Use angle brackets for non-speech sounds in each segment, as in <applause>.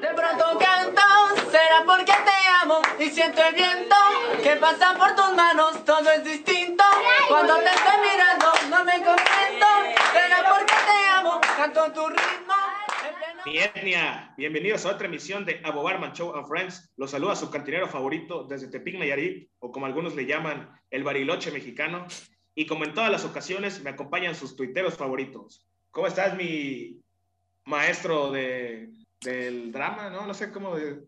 De pronto canto, será porque te amo y siento el viento que pasa por tus manos, todo es distinto. Cuando te estoy mirando, no me contento, será porque te amo, canto tu ritmo. Mi etnia, bienvenidos a otra emisión de Abobarman Show and Friends. Los saluda su cantinero favorito desde Tepic Nayarit, o como algunos le llaman, el Bariloche mexicano. Y como en todas las ocasiones, me acompañan sus tuiteros favoritos. ¿Cómo estás, mi maestro de, del drama? No, no sé cómo de,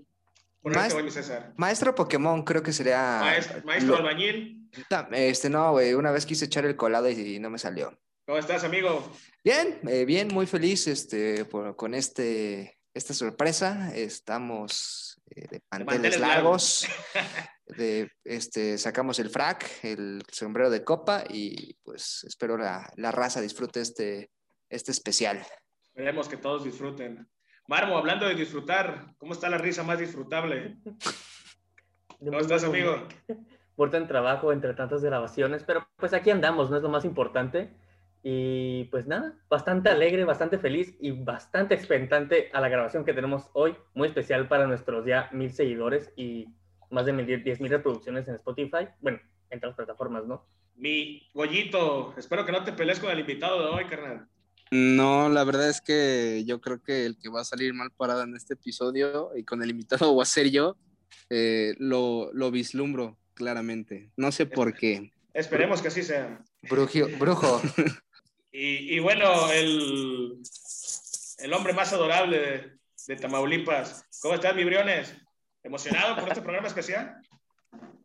Maestro, César. maestro Pokémon, creo que sería. Maestro, maestro lo- albañil. Este, no, güey. Una vez quise echar el colado y no me salió. ¿Cómo estás, amigo? Bien, eh, bien, muy feliz este, por- con este, esta sorpresa. Estamos eh, de manteles manteles largos. <laughs> De, este, sacamos el frac, el sombrero de copa y pues espero la, la raza disfrute este, este especial. Esperemos que todos disfruten. Marmo, hablando de disfrutar, ¿cómo está la risa más disfrutable? <laughs> ¿Cómo estás, amigo? <laughs> Muerto en trabajo entre tantas grabaciones, pero pues aquí andamos, no es lo más importante. Y pues nada, bastante alegre, bastante feliz y bastante expectante a la grabación que tenemos hoy, muy especial para nuestros ya mil seguidores y más de mil- diez mil reproducciones en Spotify, bueno, entre las plataformas, ¿no? Mi Goyito, espero que no te pelees con el invitado de hoy, carnal. No, la verdad es que yo creo que el que va a salir mal parado en este episodio y con el invitado <laughs> voy a ser yo, eh, lo, lo vislumbro claramente. No sé por qué. Esperemos que así sea. Brujio- brujo, <laughs> Y, y bueno, el, el hombre más adorable de, de Tamaulipas. ¿Cómo estás, mi Briones? ¿Emocionado por este programa especial?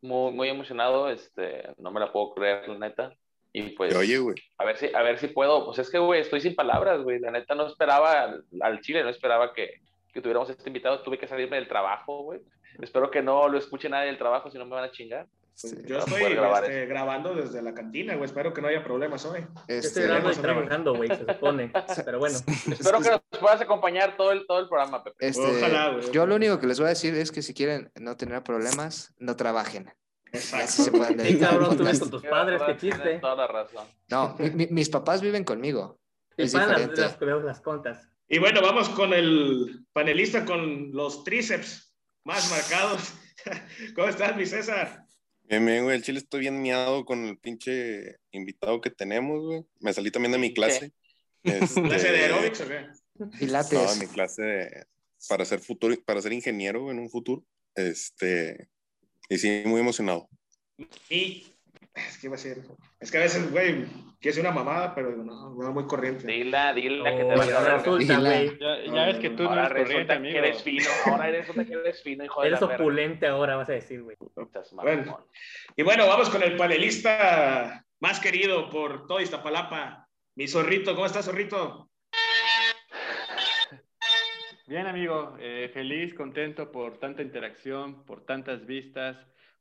muy, muy emocionado, este, no me la puedo creer, la neta. Y pues, Oye, güey. a ver si, a ver si puedo. Pues es que, güey, estoy sin palabras, güey. La neta no esperaba al, al Chile, no esperaba que, que tuviéramos este invitado. Tuve que salirme del trabajo, güey. Espero que no lo escuche nadie del trabajo, si no me van a chingar. Sí. Yo estoy este, grabando desde la cantina, güey. Espero que no haya problemas hoy. Yo este, estoy grabando y trabajando, güey, se supone. <laughs> Pero bueno, Espero que nos puedas acompañar todo el, todo el programa, Pepe. este, Ojalá, güey. yo lo único que les voy a decir es que si quieren no tener problemas, no trabajen. Y así se Exacto. pueden sí, dedicar al cabrón, tú ves podcast. con <laughs> tus padres, qué chiste. Toda la razón. No, mi- mi- mis papás viven conmigo. Y Es pagan las, las, contas. Y bueno, vamos con el panelista con los tríceps más marcados. <laughs> ¿Cómo estás, mi César? Bien, bien, güey. El chile estoy bien miado con el pinche invitado que tenemos, güey. Me salí también de mi clase. Este, <laughs> ¿Clase de aeróbics o qué? Pilates. No, mi clase de- para ser futuro, para ser ingeniero en un futuro. Este, y sí, muy emocionado. Y es que iba a ser. Es que a veces, güey, quiero ser una mamada, pero no, no muy corriente. Dila, dila que te Oh, vas ya a ver. resulta, güey. Ya, ya ves que tú no eres corriente, amigo. que eres fino. Ahora resulta que eres fino, hijo de Eres la verga. opulente ahora, vas a decir, güey. Bueno. Y bueno, vamos con el panelista más querido por todo Iztapalapa, mi zorrito. ¿Cómo estás, zorrito? Bien, amigo, eh, feliz, contento por tanta interacción, por tantas vistas,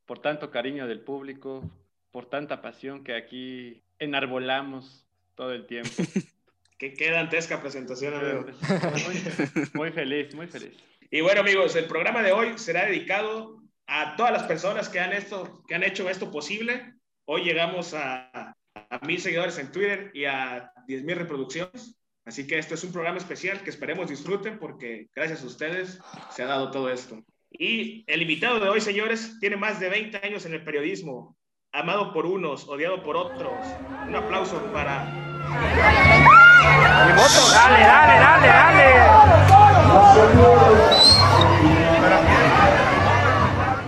por tanto cariño del público, por tanta pasión que aquí enarbolamos todo el tiempo. <laughs> Que qué dantesca presentación, amigo. Muy, muy feliz, muy feliz. Y bueno, amigos, el programa de hoy será dedicado a todas las personas que han, esto, que han hecho esto posible. Hoy llegamos a, a mil seguidores en Twitter y a 10 mil reproducciones. Así que este es un programa especial que esperemos disfruten porque gracias a ustedes se ha dado todo esto. Y el invitado de hoy, señores, tiene más de 20 años en el periodismo, amado por unos, odiado por otros. Un aplauso para Dale, dale, dale, dale.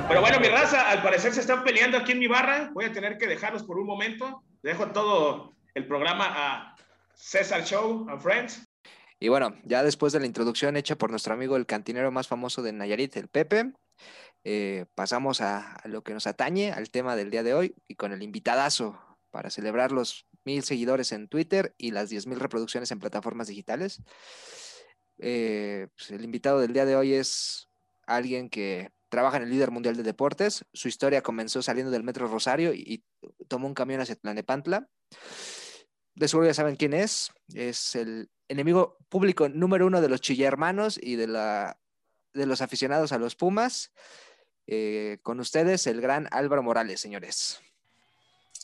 Pero bueno, mi raza, al parecer se están peleando aquí en mi barra. Voy a tener que dejarlos por un momento. Dejo todo el programa a César Show and Friends. Y bueno, ya después de la introducción hecha por nuestro amigo el cantinero más famoso de Nayarit, el Pepe, eh, pasamos a, lo que nos atañe, al tema del día de hoy, y con el invitadazo para celebrar los mil seguidores en Twitter y las 10 mil reproducciones en plataformas digitales. Eh, pues, el invitado del día de hoy es alguien que trabaja en el líder mundial de deportes. Su historia comenzó saliendo del Metro Rosario y, y tomó un camión hacia Tlanepantla. De seguro ya saben quién es. Es el enemigo público número uno de los chillermanos y de, la, de los aficionados a los Pumas. Eh, con ustedes, el gran Álvaro Morales, señores.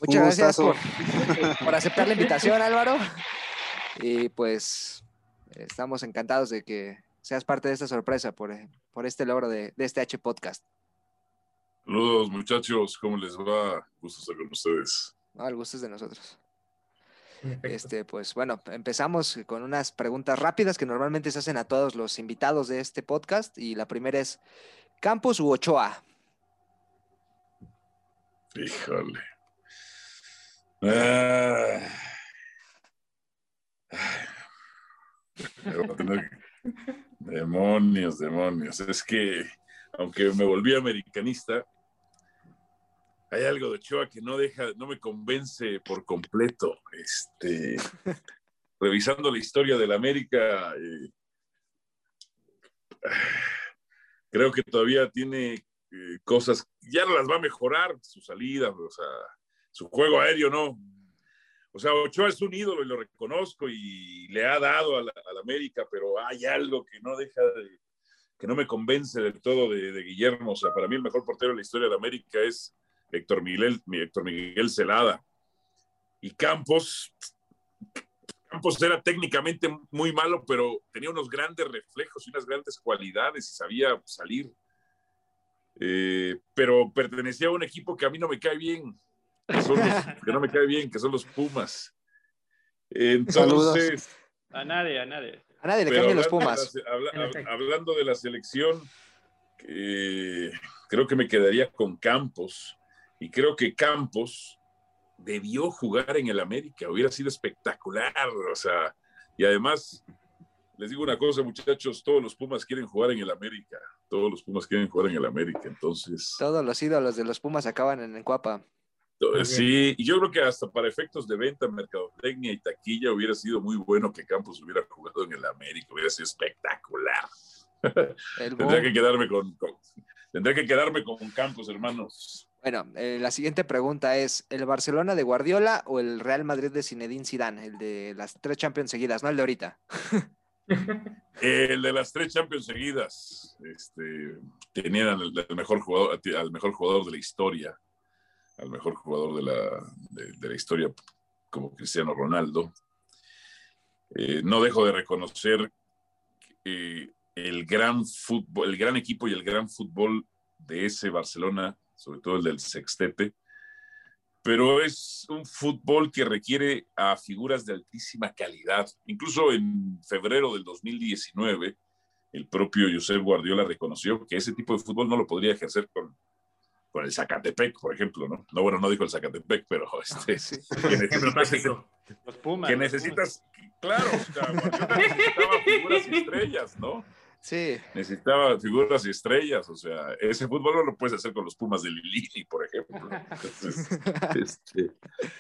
Muchas gracias por, aceptar la invitación, Álvaro. Y pues estamos encantados de que seas parte de esta sorpresa por, por este logro de, de este H Podcast. Saludos muchachos, ¿cómo les va? Gusto estar con ustedes. No, el gusto es de nosotros. Este, pues bueno, empezamos con unas preguntas rápidas que normalmente se hacen a todos los invitados de este podcast. Y la primera es: ¿Campos u Ochoa? Híjole. Ah. Demonios, demonios. Es que, aunque me volví americanista, hay algo de Ochoa que no deja, no me convence por completo. Este, <laughs> revisando la historia de la América, eh, creo que todavía tiene eh, cosas, ya las va a mejorar, su salida, o sea, su juego aéreo no. O sea, Ochoa es un ídolo y lo reconozco y le ha dado a la, América, pero hay algo que no deja de, que no me convence del todo de, de Guillermo. O sea, para mí el mejor portero de la historia de América es Héctor Miguel, Héctor Miguel Celada. Y Campos, Campos era técnicamente muy malo, pero tenía unos grandes reflejos y unas grandes cualidades y sabía salir. Eh, pero pertenecía a un equipo que a mí no me cae bien, que, <laughs> no me cae bien, que son los Pumas. Entonces. A nadie, a nadie. A nadie le cambian los Pumas. hablando de la selección, creo que me quedaría con Campos y creo que Campos debió jugar en el América, hubiera sido espectacular, o sea, y además, les digo una cosa, muchachos, todos los Pumas quieren jugar en el América, todos los Pumas quieren jugar en el América, entonces... Todos los ídolos de los Pumas acaban en Cuapa. Sí, y yo creo que hasta para efectos de venta, mercadotecnia y taquilla hubiera sido muy bueno que Campos hubiera jugado en el América, hubiera sido espectacular. <laughs> tendría que quedarme con, tendría que quedarme con Campos, hermanos. Bueno, eh, la siguiente pregunta es, ¿el Barcelona de Guardiola o el Real Madrid de Zinedine Zidane? El de las tres Champions seguidas, no el de ahorita. <laughs> el de las tres Champions seguidas. Este, tenían al, mejor jugador, al mejor jugador de la historia, al mejor jugador de la, de, la historia como Cristiano Ronaldo. Eh, no dejo de reconocer el gran fútbol, el gran equipo y el gran fútbol de ese Barcelona sobre todo el del sextete, pero es un fútbol que requiere a figuras de altísima calidad. Incluso en febrero del 2019, el propio Josep Guardiola reconoció que ese tipo de fútbol no lo podría ejercer con, con el Zacatepec, por ejemplo, ¿no? No, bueno, no dijo el Zacatepec, pero este, que necesitas, <laughs> Los Pumas, que necesitas, claro, o sea, necesitaba figuras y estrellas, ¿no? Sí. Necesitaba figuras y estrellas, o sea, ese fútbol no lo puedes hacer con los Pumas de Lilini, por ejemplo. <laughs> este,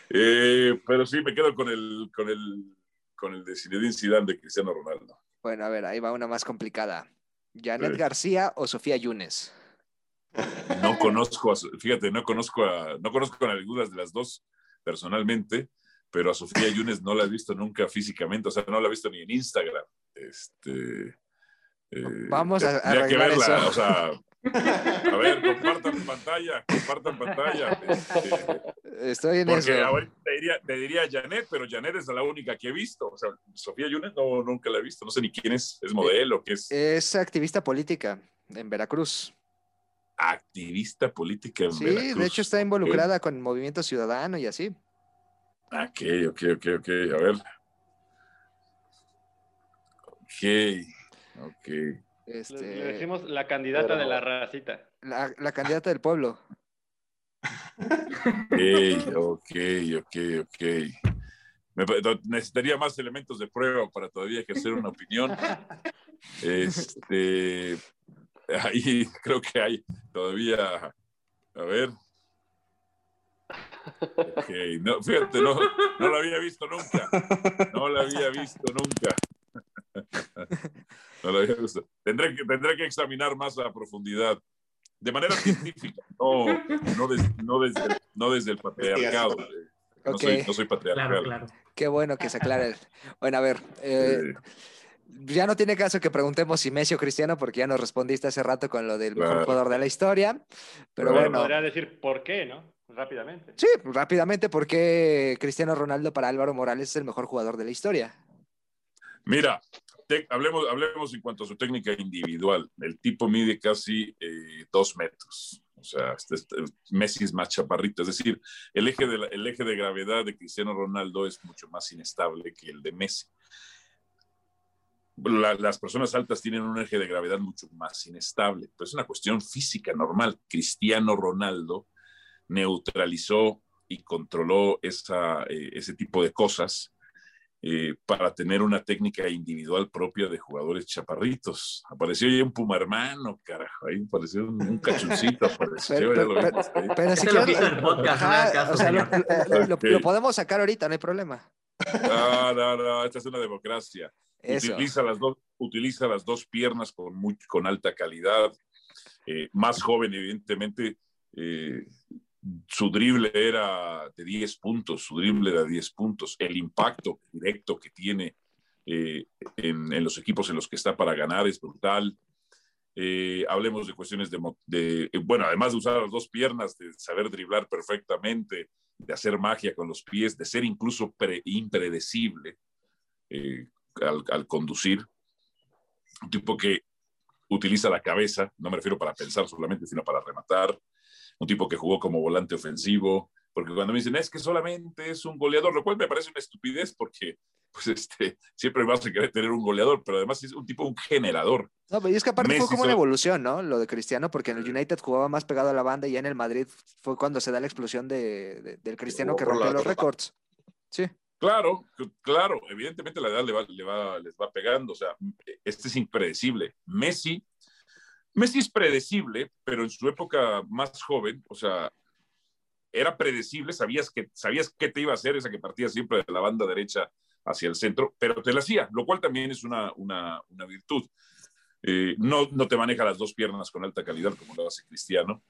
eh, pero sí, me quedo con el, con el, con el de Zinedine Zidane de Cristiano Ronaldo. Bueno, a ver, ahí va una más complicada. ¿Janet García o Sofía Yunes? No conozco, a, fíjate, no conozco a, no conozco a ninguna de las dos personalmente, pero a Sofía Yunes no la he visto nunca físicamente, o sea, no la he visto ni en Instagram. Este, eh, Vamos a, arreglar eso. O sea, a ver, compartan pantalla, compartan pantalla. Este, Estoy en porque eso. Ahorita te diría, te diría Janet, pero Janet es la única que he visto. O sea, Sofía Yunes no, nunca la he visto. No sé ni quién es. ¿Es modelo? ¿Qué es? Es activista política en Veracruz. Activista política en sí, Veracruz. Sí, de hecho está involucrada con el movimiento ciudadano y así. Ok, ok, ok, ok. A ver. Ok. Ok. Este... Le decimos la candidata de la racita. La, la candidata del pueblo. ok, ok, ok, ok. Me, necesitaría más elementos de prueba para todavía ejercer una opinión. Este, ahí creo que hay todavía, a ver. Ok, no, fíjate, no, no la había visto nunca. No la había visto nunca. <laughs> No lo había visto. Tendré que, tendré que examinar más a profundidad, de manera <laughs> científica, no, no, no, desde, no desde el patriarcado. No, soy, no soy patriarcal. Claro, claro. Qué bueno que se aclare. <laughs> Bueno, a ver, eh, ya no tiene caso que preguntemos si Messi o Cristiano, porque ya nos respondiste hace rato con lo del mejor jugador de la historia. Pero bueno. Podría decir por qué, ¿no? Rápidamente. Sí, rápidamente, porque Cristiano Ronaldo para Álvaro Morales es el mejor jugador de la historia. Mira, Hablemos, hablemos en cuanto a su técnica individual. El tipo mide casi eh, dos metros. O sea, este- este- Messi es más chaparrito. Es decir, el eje, de eje de gravedad de Cristiano Ronaldo es mucho más inestable que el de Messi. La- las personas altas tienen un eje de gravedad mucho más inestable, pero es una cuestión física normal. Cristiano Ronaldo neutralizó y controló esa, eh, ese tipo de cosas eh, para tener una técnica individual propia de jugadores chaparritos. Apareció ya un puma hermano, carajo, ahí apareció un, un cachuncito, apareció, Pero- ya lo pero- vimos. Pero si Este lo lo, podemos sacar ahorita, no hay problema. No, no, no, esta es una democracia. Eso. Utiliza las, dos, utiliza las dos piernas con, muy, con alta calidad. Eh, más joven, evidentemente, eh, su drible era de 10 puntos, su drible era de 10 puntos. El impacto directo que tiene eh, en, los equipos en los que está para ganar es brutal. Eh, hablemos de cuestiones de, eh, bueno, además de usar las dos piernas, de saber driblar perfectamente, de hacer magia con los pies, de ser incluso pre- impredecible al, al conducir. Un tipo que utiliza la cabeza, no me refiero para pensar solamente, sino para rematar. Un tipo que jugó como volante ofensivo, porque cuando me dicen es que solamente es un goleador, lo cual me parece una estupidez porque pues este, siempre vas a querer tener un goleador, pero además es un tipo, un generador. No, pero es que aparte fue Messi como una evolución, ¿no? Lo de Cristiano, porque en el United jugaba más pegado a la banda y ya en el Madrid fue cuando se da la explosión de, de- del Cristiano que rompió los récords. Sí. Claro, claro, evidentemente la edad le va, le va- les va pegando, o sea, este es impredecible. Messi, Messi es predecible, pero en su época más joven, o sea, era predecible, sabías que sabías qué te iba a hacer, esa que partía siempre de la banda derecha hacia el centro, pero te la hacía, lo cual también es una, una, una virtud. Eh, no, no te maneja las dos piernas con alta calidad como lo hace Cristiano.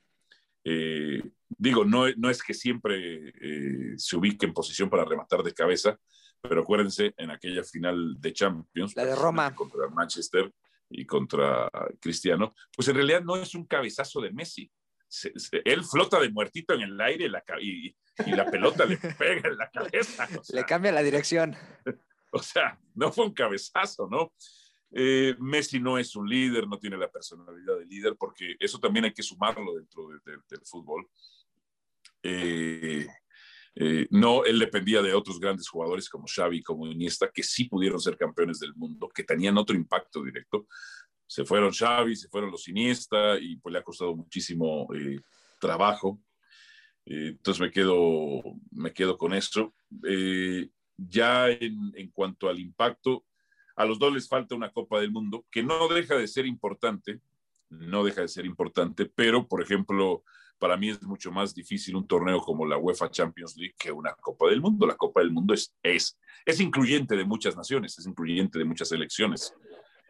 Eh, digo, no, no es que siempre eh, se ubique en posición para rematar de cabeza, pero acuérdense en aquella final de Champions, La de Roma. contra Manchester y contra Cristiano, pues en realidad no es un cabezazo de Messi. Se- se- él flota de muertito en el aire la y, y la pelota le <laughs> pega en la cabeza. O sea, Le cambia la dirección. <laughs> o sea, no fue un cabezazo, ¿no? Eh, Messi no es un líder, no tiene la personalidad de líder, porque eso también hay que sumarlo dentro de- de- del fútbol. Eh, eh, no, él dependía de otros grandes jugadores como Xavi, como Iniesta, que sí pudieron ser campeones del mundo, que tenían otro impacto directo. Se fueron Xavi, se fueron los Iniesta y pues le ha costado muchísimo eh, trabajo. Eh, entonces me quedo, me quedo con eso. Eh, ya en, en cuanto al impacto, a los dos les falta una Copa del Mundo, que no deja de ser importante, no deja de ser importante, pero por ejemplo, para mí es mucho más difícil un torneo como la UEFA Champions League que una Copa del Mundo. La Copa del Mundo es, es, es incluyente de muchas naciones, es incluyente de muchas elecciones,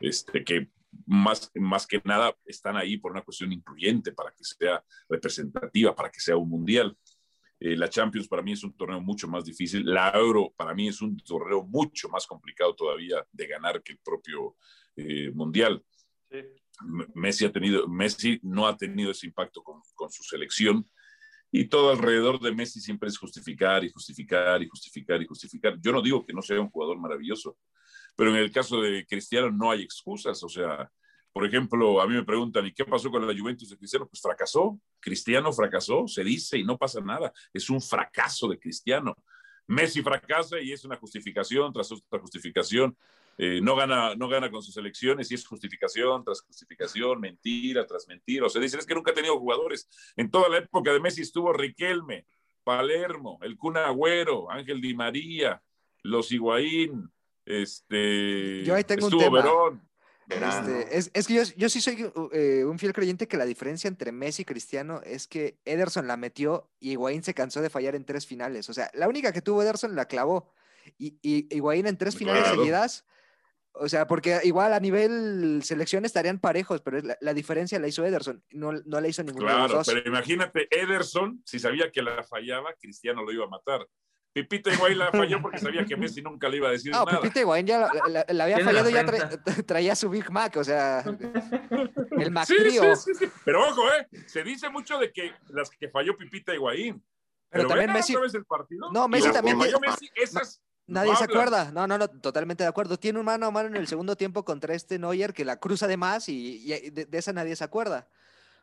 este, que más, más que nada están ahí por una cuestión incluyente, para que sea representativa, para que sea un mundial. Eh, la Champions para mí es un torneo mucho más difícil. La Euro para mí es un torneo mucho más complicado todavía de ganar que el propio eh, Mundial. Sí. Messi, ha tenido, Messi no ha tenido ese impacto con, con su selección y todo alrededor de Messi siempre es justificar y justificar y justificar y justificar. Yo no digo que no sea un jugador maravilloso, pero en el caso de Cristiano no hay excusas. O sea, por ejemplo, a mí me preguntan, ¿y qué pasó con la Juventus de Cristiano? Pues fracasó. Cristiano fracasó, se dice y no pasa nada. Es un fracaso de Cristiano. Messi fracasa y es una justificación tras otra justificación. Eh, no, gana, no gana con sus elecciones y es justificación tras justificación, mentira tras mentira. O sea, dicen es que nunca ha tenido jugadores. En toda la época de Messi estuvo Riquelme, Palermo, el Kun Agüero, Ángel Di María, los Higuaín, este, Yo ahí tengo un estuvo tema. Verón. Este, es, es que yo, yo sí soy eh, un fiel creyente que la diferencia entre Messi y Cristiano es que Ederson la metió y Higuaín se cansó de fallar en tres finales. O sea, la única que tuvo Ederson la clavó. Y, y Higuaín en tres finales Claro. seguidas. O sea, porque igual a nivel selección estarían parejos, pero la, la diferencia la hizo Ederson, no, no la hizo ninguno de Claro, los dos. pero imagínate, Ederson, si sabía que la fallaba, Cristiano lo iba a matar. Pipita Higuaín la falló porque sabía que Messi nunca le iba a decir No, nada. Pipita Higuaín ya la, la- la había fallado y ya tra- traía su Big Mac, o sea, <laughs> el Sí, Mactrío. sí, sí, sí. Pero ojo, ¿eh? Se dice mucho de que las que falló Pipita Higuaín. Pero Pero, también Messi- otra vez el partido. No, Messi también falló tiene- Messi, esas Nadie se acuerda. No, no, no, totalmente de acuerdo. Tiene un mano a mano en el segundo tiempo contra este Neuer que la cruza de más y, y de, de esa nadie se acuerda.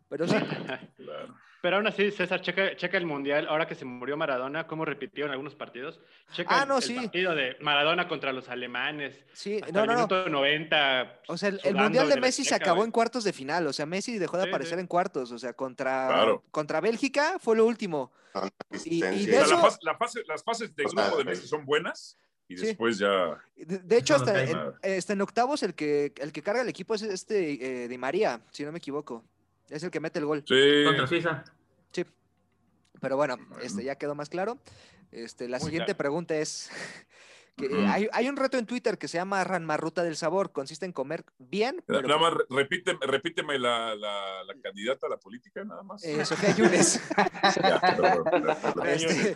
Pero <laughs> Claro. Pero aún así, César, checa, checa el Mundial, ahora que se murió Maradona, cómo repitió en algunos partidos. Checa Ah, el, no, el sí. partido de Maradona contra los alemanes. sí, Hasta no, el no, no. minuto 90. O sea, el, Mundial de Messi se acabó en cuartos de final. O sea, Messi dejó de Sí, aparecer sí. en cuartos. O sea, contra, Claro. contra Bélgica fue lo último. Tanta Y- de O sea, la eso- fase- la fase- las fases de grupo de Messi son buenas y Sí. después ya. De, de hecho, hasta en, nada. este, en octavos el que, el que carga el equipo es este eh, Di María, si no me equivoco. Es el que mete el gol. Sí. Contra Suiza. Sí. Pero bueno, Bueno. este ya quedó más claro. Este, la Muy siguiente claro. pregunta es <laughs> que hay, hay un reto en Twitter que se llama Ranmarruta del Sabor. Consiste en comer bien, pero Nada más re- repíteme, repíteme la, la, la candidata a la política, nada más. eh, Sofía Yunes. <laughs> <laughs> Este,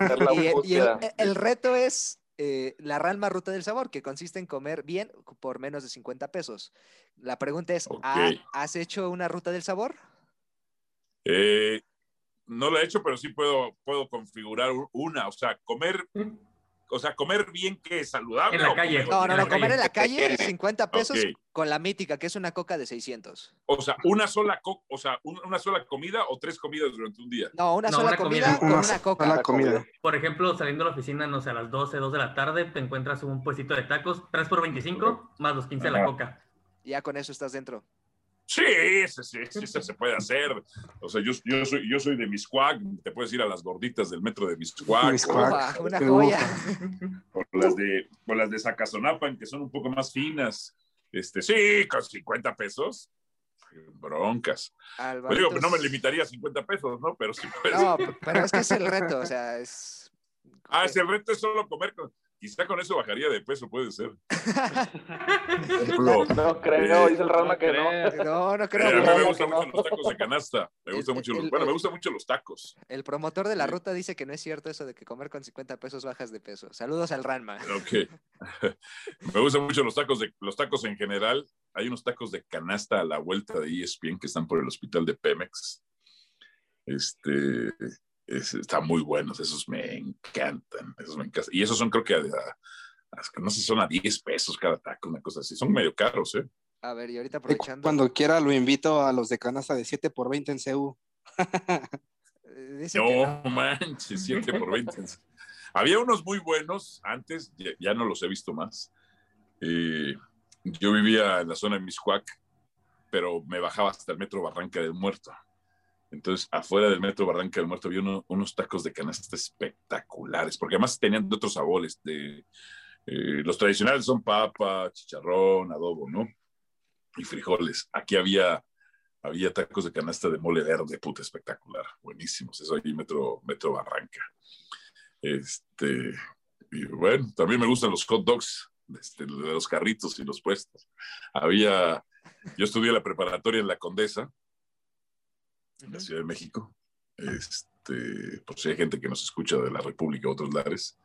y, y el, reto es eh, la Ranma Ruta del Sabor, que consiste en comer bien por menos de 50 pesos. La pregunta es, ¿ha- Ok. ¿has hecho una ruta del sabor? Eh, no lo he hecho, pero sí puedo, puedo configurar una. O sea, comer, o sea, comer bien que es saludable. En la o calle. comer- No, no, no, comer en la calle <laughs> 50 pesos con la mítica, que es una coca de 600. O sea, una sola, co- o sea, un- una sola comida o tres comidas durante un día. No, una No, sola una comida, comida. con Una una sola coca. comida. Por ejemplo, saliendo de la oficina, no sé, a las 12, 2 de la tarde, te encuentras un puestito de tacos, 3 por 25, más los 15 de la coca. Ya con eso estás dentro. Sí, sí, sí, sí, sí, se puede hacer. O sea, yo, yo, soy, yo soy de Miscuac, te puedes ir a las gorditas del metro de Miscuac. Miscuac. Ufa, una joya. O las de, o las de Zacazonapan, que son un poco más finas. Este, sí, con 50 pesos. Broncas. Pues digo, no me limitaría a 50 pesos, ¿no? Pero sí puedes. No, pero es que es el reto, o sea, es... Ah, si el reto es solo comer. Con... Quizá con eso bajaría de peso, puede ser. Ejemplo, No creo, Eh, dice el Rama no que no. No, no eh, creo. a mí me gustan mucho no. los tacos de canasta. Me gustan El- mucho los, el- bueno, me gustan mucho los tacos. El promotor de la Sí. ruta dice que no es cierto eso de que comer con 50 pesos bajas de peso. Saludos al Ranma. Ok. <laughs> Me gustan mucho los tacos de los tacos en general. Hay unos tacos de canasta a la vuelta de ESPN que están por el hospital de Pemex. Este es- están muy buenos, esos me encantan, esos me encantan. Y esos son creo que a, a- a- no sé, son a 10 pesos cada taco, una cosa así. Son medio caros, ¿eh? A ver, y ahorita aprovechando. Cuando quiera lo invito a los de canasta de 7 por 20 en CU. eh, que No manches, 7 por 20. Había unos muy buenos antes, ya, ya no los he visto más. Eh, yo vivía en la zona de Miscuac, pero me bajaba hasta el metro Barranca del Muerto. Entonces, afuera del metro Barranca del Muerto había uno- unos tacos de canasta espectaculares, porque además tenían de otros sabores. De, eh, los tradicionales son papa, chicharrón, adobo, ¿no? Y frijoles. Aquí había había tacos de canasta de mole verde, puta, espectacular, buenísimos, eso ahí Metro, Metro Barranca. Este, y bueno, también me gustan los hot dogs, este, los carritos y los puestos. Había, yo estudié la preparatoria en La Condesa, en la Ciudad de México. Este, por si hay gente que nos escucha de la República o otros lares.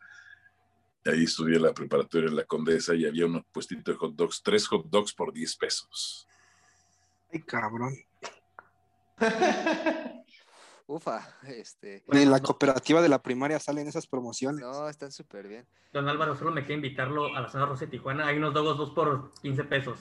Ahí estudié la preparatoria en La Condesa y había un puestito de hot dogs, tres hot dogs por 10 pesos. Ay, cabrón. <laughs> Ufa, este. Ni en la cooperativa de la primaria salen esas promociones. No, están súper bien. Don Álvaro, solo me queda invitarlo a la zona rosa de Tijuana. Hay unos dogos 2 por 15 pesos.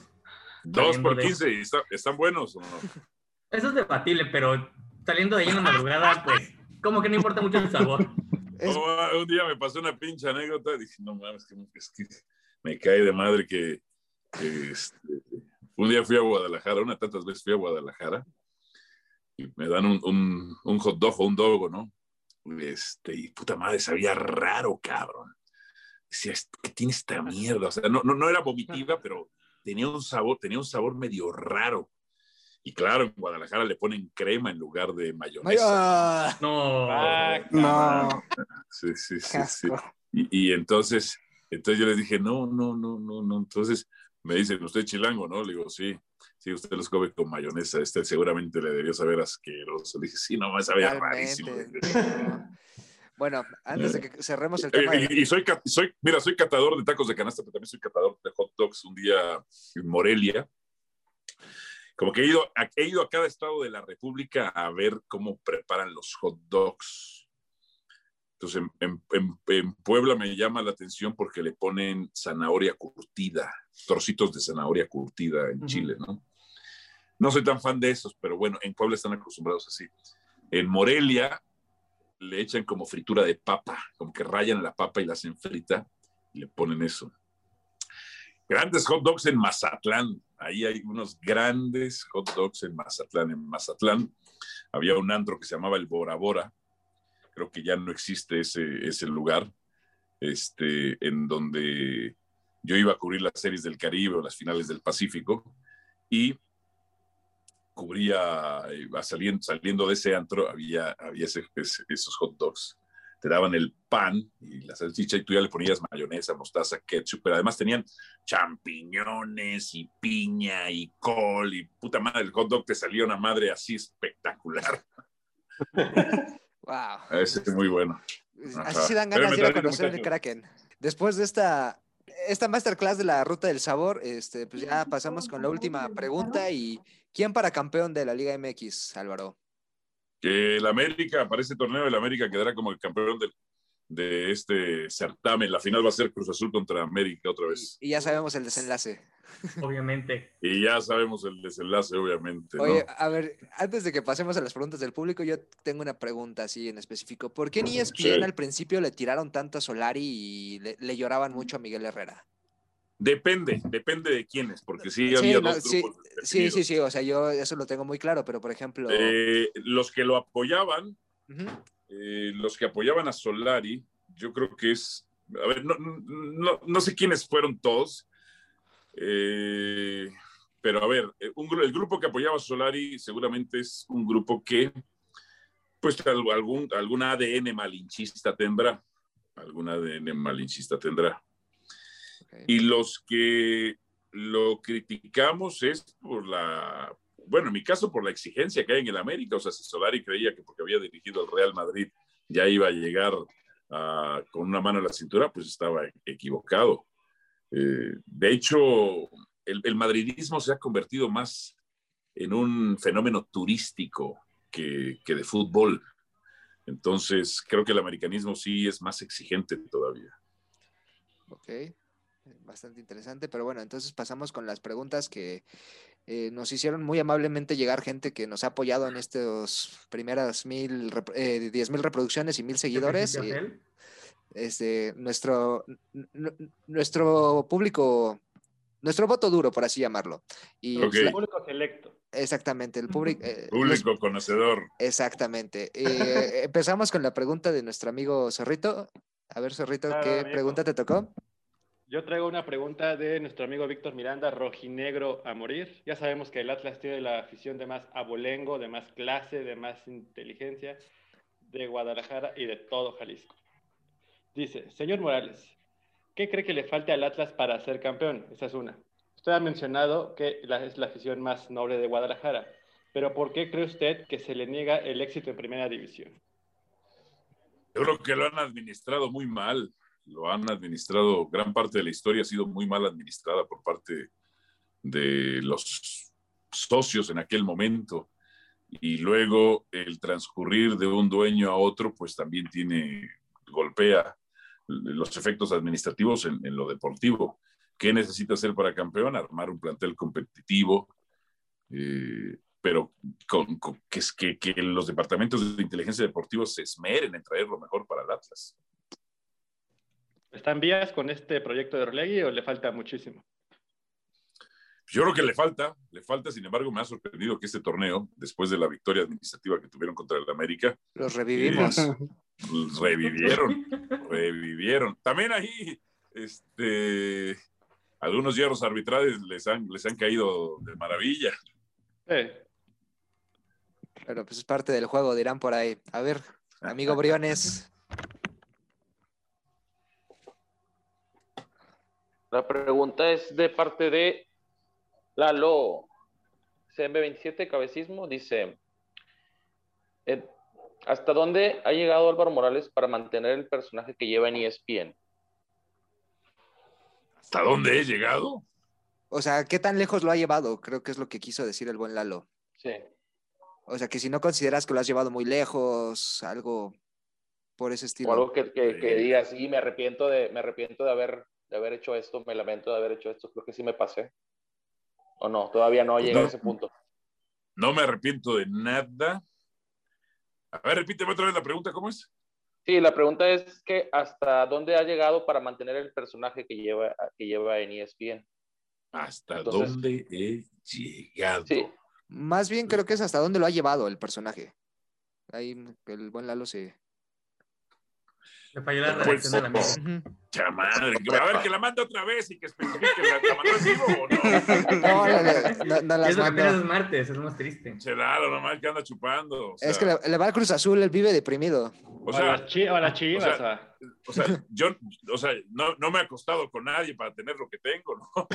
Dos por de- 15 y está- están buenos o no? <laughs> Eso es debatible, pero saliendo de ahí en la madrugada, pues, como que no importa mucho el sabor. <laughs> Es- Oh, un día me pasó una pinche anécdota y dije, no mames, que, es que me cae de madre que, que, este, un día fui a Guadalajara, una tantas veces fui a Guadalajara y me dan un, un, un hot dog o un dogo, ¿no? Este, y puta madre, sabía raro, cabrón. Decía, ¿qué tiene esta mierda? O sea, no, no, no era vomitiva, pero tenía un sabor, tenía un sabor medio raro. Y claro, en Guadalajara le ponen crema en lugar de mayonesa. Ah, No. Ah, No, Sí, sí, sí, sí. Y, y entonces, entonces yo les dije, no, no, no, no, no. Entonces me dicen, ¿usted es chilango, no? Le digo, sí, sí, usted los come con mayonesa. Este seguramente le debió saber asqueroso. Le dije, sí, no, me sabía rarísimo. Bueno, antes de que cerremos el tema. Eh, y, y soy, soy, mira, soy catador de tacos de canasta, pero también soy catador de hot dogs. Un día en Morelia, como que he ido, a, he ido a cada estado de la República a ver cómo preparan los hot dogs. Entonces, en, en- en- en Puebla me llama la atención porque le ponen zanahoria curtida, trocitos de zanahoria curtida en. Chile, ¿no? No soy tan fan de esos, pero bueno, en Puebla están acostumbrados así. En Morelia le echan como fritura de papa, como que rayan la papa y la hacen frita y le ponen eso. Grandes hot dogs en Mazatlán. Ahí hay unos grandes hot dogs en Mazatlán. En Mazatlán había un antro que se llamaba el Bora Bora. Creo que ya no existe ese, ese lugar, este, en donde yo iba a cubrir las series del Caribe o las finales del Pacífico y cubría, iba saliendo, saliendo de ese antro, había, había esos hot dogs. Te daban el pan y la salchicha y tú ya le ponías mayonesa, mostaza, ketchup, pero además tenían champiñones y piña y col y puta madre, el hot dog te salía una madre así espectacular. Wow. Ese es muy bueno. Así se dan ganas de ir a conocer el. Kraken. Después de esta, esta masterclass de la ruta del sabor, este, pues ya pasamos con la última pregunta y ¿quién para campeón de la Liga MX, Álvaro? Que el América, para este torneo, el América quedará como el campeón del- de este certamen. La final va a ser Cruz Azul contra América otra vez. Y ya sabemos el desenlace. Obviamente. <laughs> Y ya sabemos el desenlace, obviamente. ¿no? Oye, a ver, antes de que pasemos a las preguntas del público, yo tengo una pregunta así en específico. ¿Por qué en ESPN Sí. al principio le tiraron tanto a Solari y le, le lloraban mucho a Miguel Herrera? Depende, depende de quiénes, porque sí, Sí, había dos sí, grupos. sí, definidos. sí, sí, o sea, yo eso lo tengo muy claro, pero por ejemplo, Eh, los que lo apoyaban, eh, los que apoyaban a Solari, yo creo que es, a ver, no, no, no sé quiénes fueron todos, eh, pero a ver, eh, un el grupo que apoyaba a Solari seguramente es un grupo que, pues, al- algún, algún ADN malinchista tendrá, algún ADN malinchista tendrá. Ok. Y los que lo criticamos es por la, bueno, en mi caso por la exigencia que hay en el América. O sea, si Solari creía que porque había dirigido el Real Madrid ya iba a llegar ah, con una mano en la cintura, pues estaba equivocado. Eh, de hecho, el, el madridismo se ha convertido más en un fenómeno turístico que, que de fútbol. Entonces, creo que el americanismo sí es más exigente todavía. Ok, bastante interesante, pero bueno, entonces pasamos con las preguntas que eh, nos hicieron muy amablemente llegar gente que nos ha apoyado en estos primeras mil, eh, diez mil reproducciones y mil seguidores. Este, nuestro, nuestro público, nuestro voto duro, por así llamarlo. Y la- Público selecto. exactamente, el público. Público conocedor. exactamente. Eh, <laughs> empezamos con la pregunta de nuestro amigo Zorrito. A ver, Zorrito, Claro, ¿qué pregunta te tocó? Yo traigo una pregunta de nuestro amigo Víctor Miranda, rojinegro a morir. Ya sabemos que el Atlas tiene la afición de más abolengo, de más clase, de más inteligencia, de Guadalajara y de todo Jalisco. Dice, señor Morales, ¿qué cree que le falte al Atlas para ser campeón? Esa es una. Usted ha mencionado que la- es la afición más noble de Guadalajara, pero ¿por qué cree usted que se le niega el éxito en primera división? Yo creo que lo han administrado muy mal. Lo han administrado, gran parte de la historia ha sido muy mal administrada por parte de los socios en aquel momento. Y luego el transcurrir de un dueño a otro, pues también tiene, golpea los efectos administrativos en, lo deportivo. ¿Qué necesita hacer para campeón? Armar un plantel competitivo, eh, pero con, con- que, que los departamentos de inteligencia deportiva se esmeren en traer lo mejor para el Atlas. ¿Está en vías con este proyecto de Orlegui o le falta muchísimo? Yo creo que le falta, le falta, sin embargo, me ha sorprendido que este torneo, después de la victoria administrativa que tuvieron contra el América, Los revivimos. <laughs> revivieron, revivieron. También ahí, este, algunos hierros arbitrales les han, les han caído de maravilla. Eh, Pero pues es parte del juego, dirán por ahí. A ver, amigo Briones. <laughs> La pregunta es de parte de Lalo CM27 Cabecismo. Dice, eh, ¿hasta dónde ha llegado Álvaro Morales para mantener el personaje que lleva en ESPN? ¿Hasta dónde he llegado? O sea, ¿qué tan lejos lo ha llevado? Creo que es lo que quiso decir el buen Lalo. Sí. O sea, que si no consideras que lo has llevado muy lejos, algo... por ese O estilo. algo que, que, que Sí. diga, sí, me arrepiento de, me arrepiento de haber, de haber hecho esto, me lamento de haber hecho esto, creo que sí me pasé. O no, todavía no llegué a No. ese punto. No me arrepiento de nada. A ver, repíteme otra vez la pregunta, ¿cómo es? Sí, la pregunta es que hasta dónde ha llegado para mantener el personaje que lleva, que lleva en ESPN. ¿Hasta Entonces- dónde he llegado? Sí, Más bien creo que es hasta dónde lo ha llevado el personaje. Ahí el buen Lalo se... Me falló la Pues, redacción de la mía. Ujú. Cha madre, que- a ver, que la mande otra vez y que especifique, ¿la, la mandó en vivo o no? No, no, no, no, que es mando. martes, es lo más triste. Claro, nomás que anda chupando. o sea, Es que le, le va al Cruz Azul, él vive deprimido. o O, sea, las chi- o las chivas. o sea, o sea, yo, o sea, no, no me he acostado con nadie para tener lo que tengo, ¿no?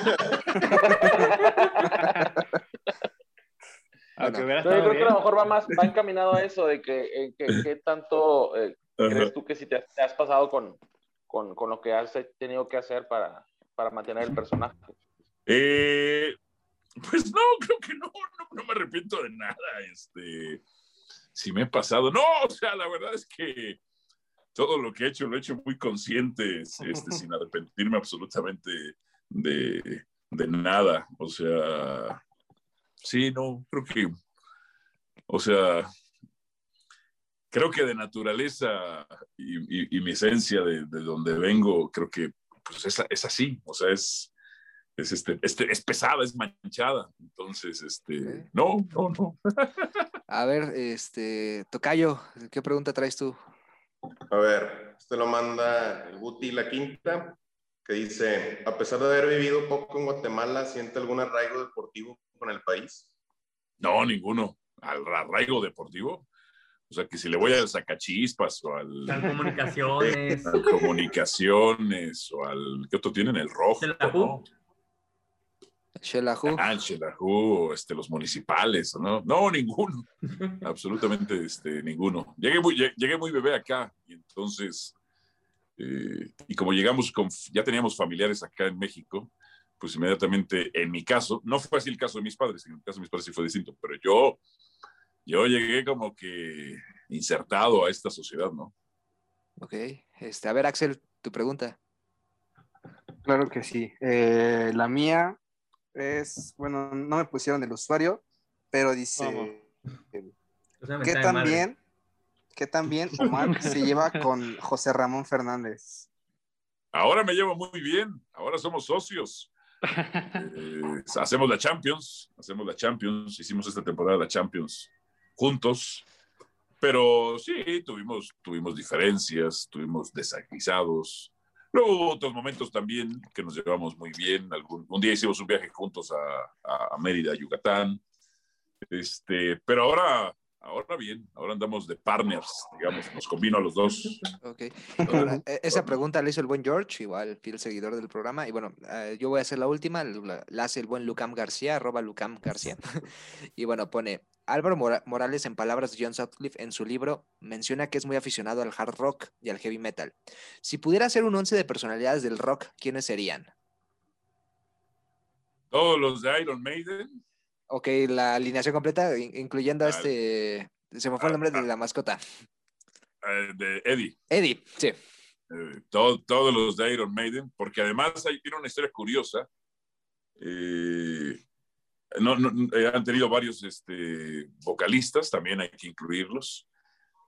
Aunque Bueno. yo creo que a lo bien. mejor va más, va encaminado a eso, de que, qué tanto eh, crees tú que si te, has- te has pasado con, con, con lo que has tenido que hacer para, para mantener el personaje. Eh, pues no, <laughs> creo que no, no, no me arrepiento de nada. Este, si me he pasado, no, o sea, la verdad es que todo lo que he hecho lo he hecho muy consciente, este, <laughs> sin arrepentirme absolutamente de, de nada. O sea, sí, no, creo que, o sea, creo que de naturaleza y, y- y mi esencia de, de donde vengo, creo que pues es, es así, o sea, es, es, este, este, es pesada, es manchada. Entonces, este, Ok. no, no, no. <laughs> A ver, este, Tocayo, ¿qué pregunta traes tú? A ver, este lo manda el Guti La Quinta, que dice, a pesar de haber vivido poco en Guatemala, ¿siente algún arraigo deportivo con el país? No, ninguno. Al arraigo deportivo. O sea, que si le voy al sacachispas o al, comunicaciones. al comunicaciones o al, ¿qué otro tienen? El rojo. ¿no? Shelahu. Ah, el Xelajú, este, los municipales, ¿no? No, ninguno. <laughs> Absolutamente este, ninguno. Llegué muy, lle- llegué muy bebé acá y entonces, eh, y como llegamos con, ya teníamos familiares acá en México, pues inmediatamente, en mi caso, no fue así el caso de mis padres, en el caso de mis padres sí fue distinto, pero yo, yo llegué como que insertado a esta sociedad, ¿no? Ok. Este, a ver, Axel, tu pregunta. Claro que sí. Eh, la mía es, bueno, no me pusieron el usuario, pero dice, O sea, me ¿qué tan bien, qué tan bien <laughs> Omar se lleva con José Ramón Fernández? Ahora me llevo muy bien, ahora somos socios. <laughs> Eh, hacemos la Champions, hacemos la Champions, hicimos esta temporada la Champions juntos, pero sí, tuvimos, tuvimos diferencias, tuvimos desaguisados. Luego hubo otros momentos también que nos llevamos muy bien. Algún, un día hicimos un viaje juntos a, a- Mérida, Yucatán. Este, pero ahora, ahora bien, ahora andamos de partners, digamos, nos combino a los dos. Ok. E- esa pregunta la hizo el buen George, igual, fiel seguidor del programa. Y bueno, eh, yo voy a hacer la última, la, la hace el buen Lucam García, arroba Lucam García. <laughs> y bueno, pone, Álvaro Mora- Morales, en palabras de John Sutcliffe, en su libro, menciona que es muy aficionado al hard rock y al heavy metal. Si pudiera ser un once de personalidades del rock, ¿quiénes serían? Todos los de Iron Maiden, Ok, la alineación completa, in- incluyendo a Ah, este... Se me fue el nombre de la mascota. de Eddie. Eddie, sí. eh, todo- todos los de Iron Maiden, porque además hay, tiene una historia curiosa. Eh, no, no, eh, han tenido varios este, vocalistas, también hay que incluirlos.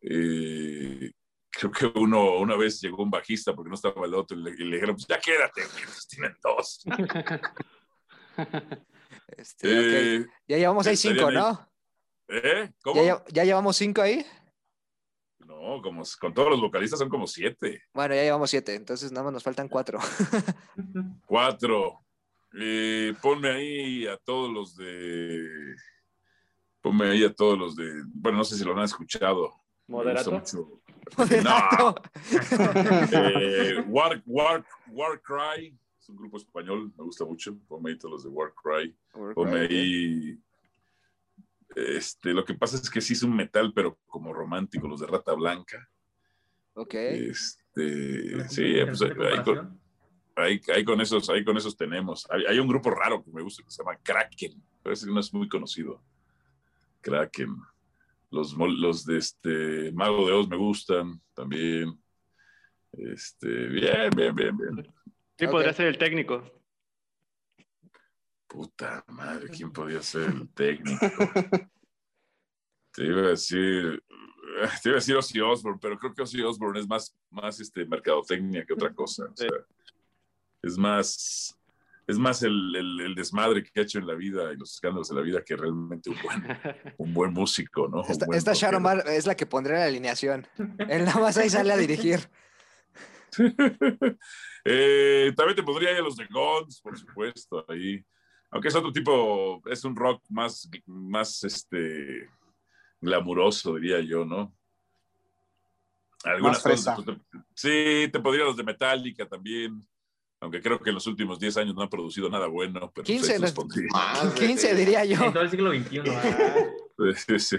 Eh, creo que uno una vez llegó un bajista porque no estaba el otro y le, y le dijeron, pues ya quédate, tienen dos. <laughs> Este. Eh, Ya llevamos ahí cinco, ahí. ¿no? ¿eh? ¿Ya, ¿Cómo? lle- ya llevamos cinco ahí. No, como, con todos los vocalistas son como siete. Bueno, ya llevamos siete, entonces nada más nos faltan cuatro. <laughs> Cuatro. Eh, ponme ahí a todos los de. Ponme ahí a todos los de. Bueno, no sé si lo han escuchado. ¿Moderato? mucho. <laughs> Moderato. Eh, War, War, War Cry es un grupo español, me gusta mucho. Ponme ahí todos los de War Cry. Ponme ahí. Este, lo que pasa es que sí es un metal, pero como romántico, los de Rata Blanca. Ok. Este, sí, pues ahí, ahí con, ahí- ahí con esos, ahí con esos tenemos. Hay, hay un grupo raro que me gusta que se llama Kraken, pero ese no es muy conocido. Kraken. Los, los de este Mago de Oz me gustan también. Este, bien, bien, bien, bien. Sí, podría ser el técnico. Puta madre, ¿quién podía ser el técnico? <laughs> Te iba a decir, te iba a decir Ozzy Osbourne, pero creo que Ozzy Osbourne es más, más este, mercadotecnia que otra cosa. O sea, es más, es más el, el- el desmadre que ha hecho en la vida y los escándalos de la vida que realmente un buen, <laughs> un buen músico, ¿no? Esta, buen esta Sharon. Mar es la que pondré la alineación. Él nada más ahí sale a dirigir. <laughs> Eh, también te podría ir a los de Guns, por supuesto, ahí. Aunque es otro tipo, es un rock más, más este, glamuroso, diría yo, ¿no? Algunas cosas. pues, te- sí, te podría los de Metallica también. Aunque creo que en los últimos 10 años no han producido nada bueno. Pero 15 pues ahí no los es- pondría. Más, 15 güey. diría yo. En todo el siglo XXI. <laughs> Sí, sí.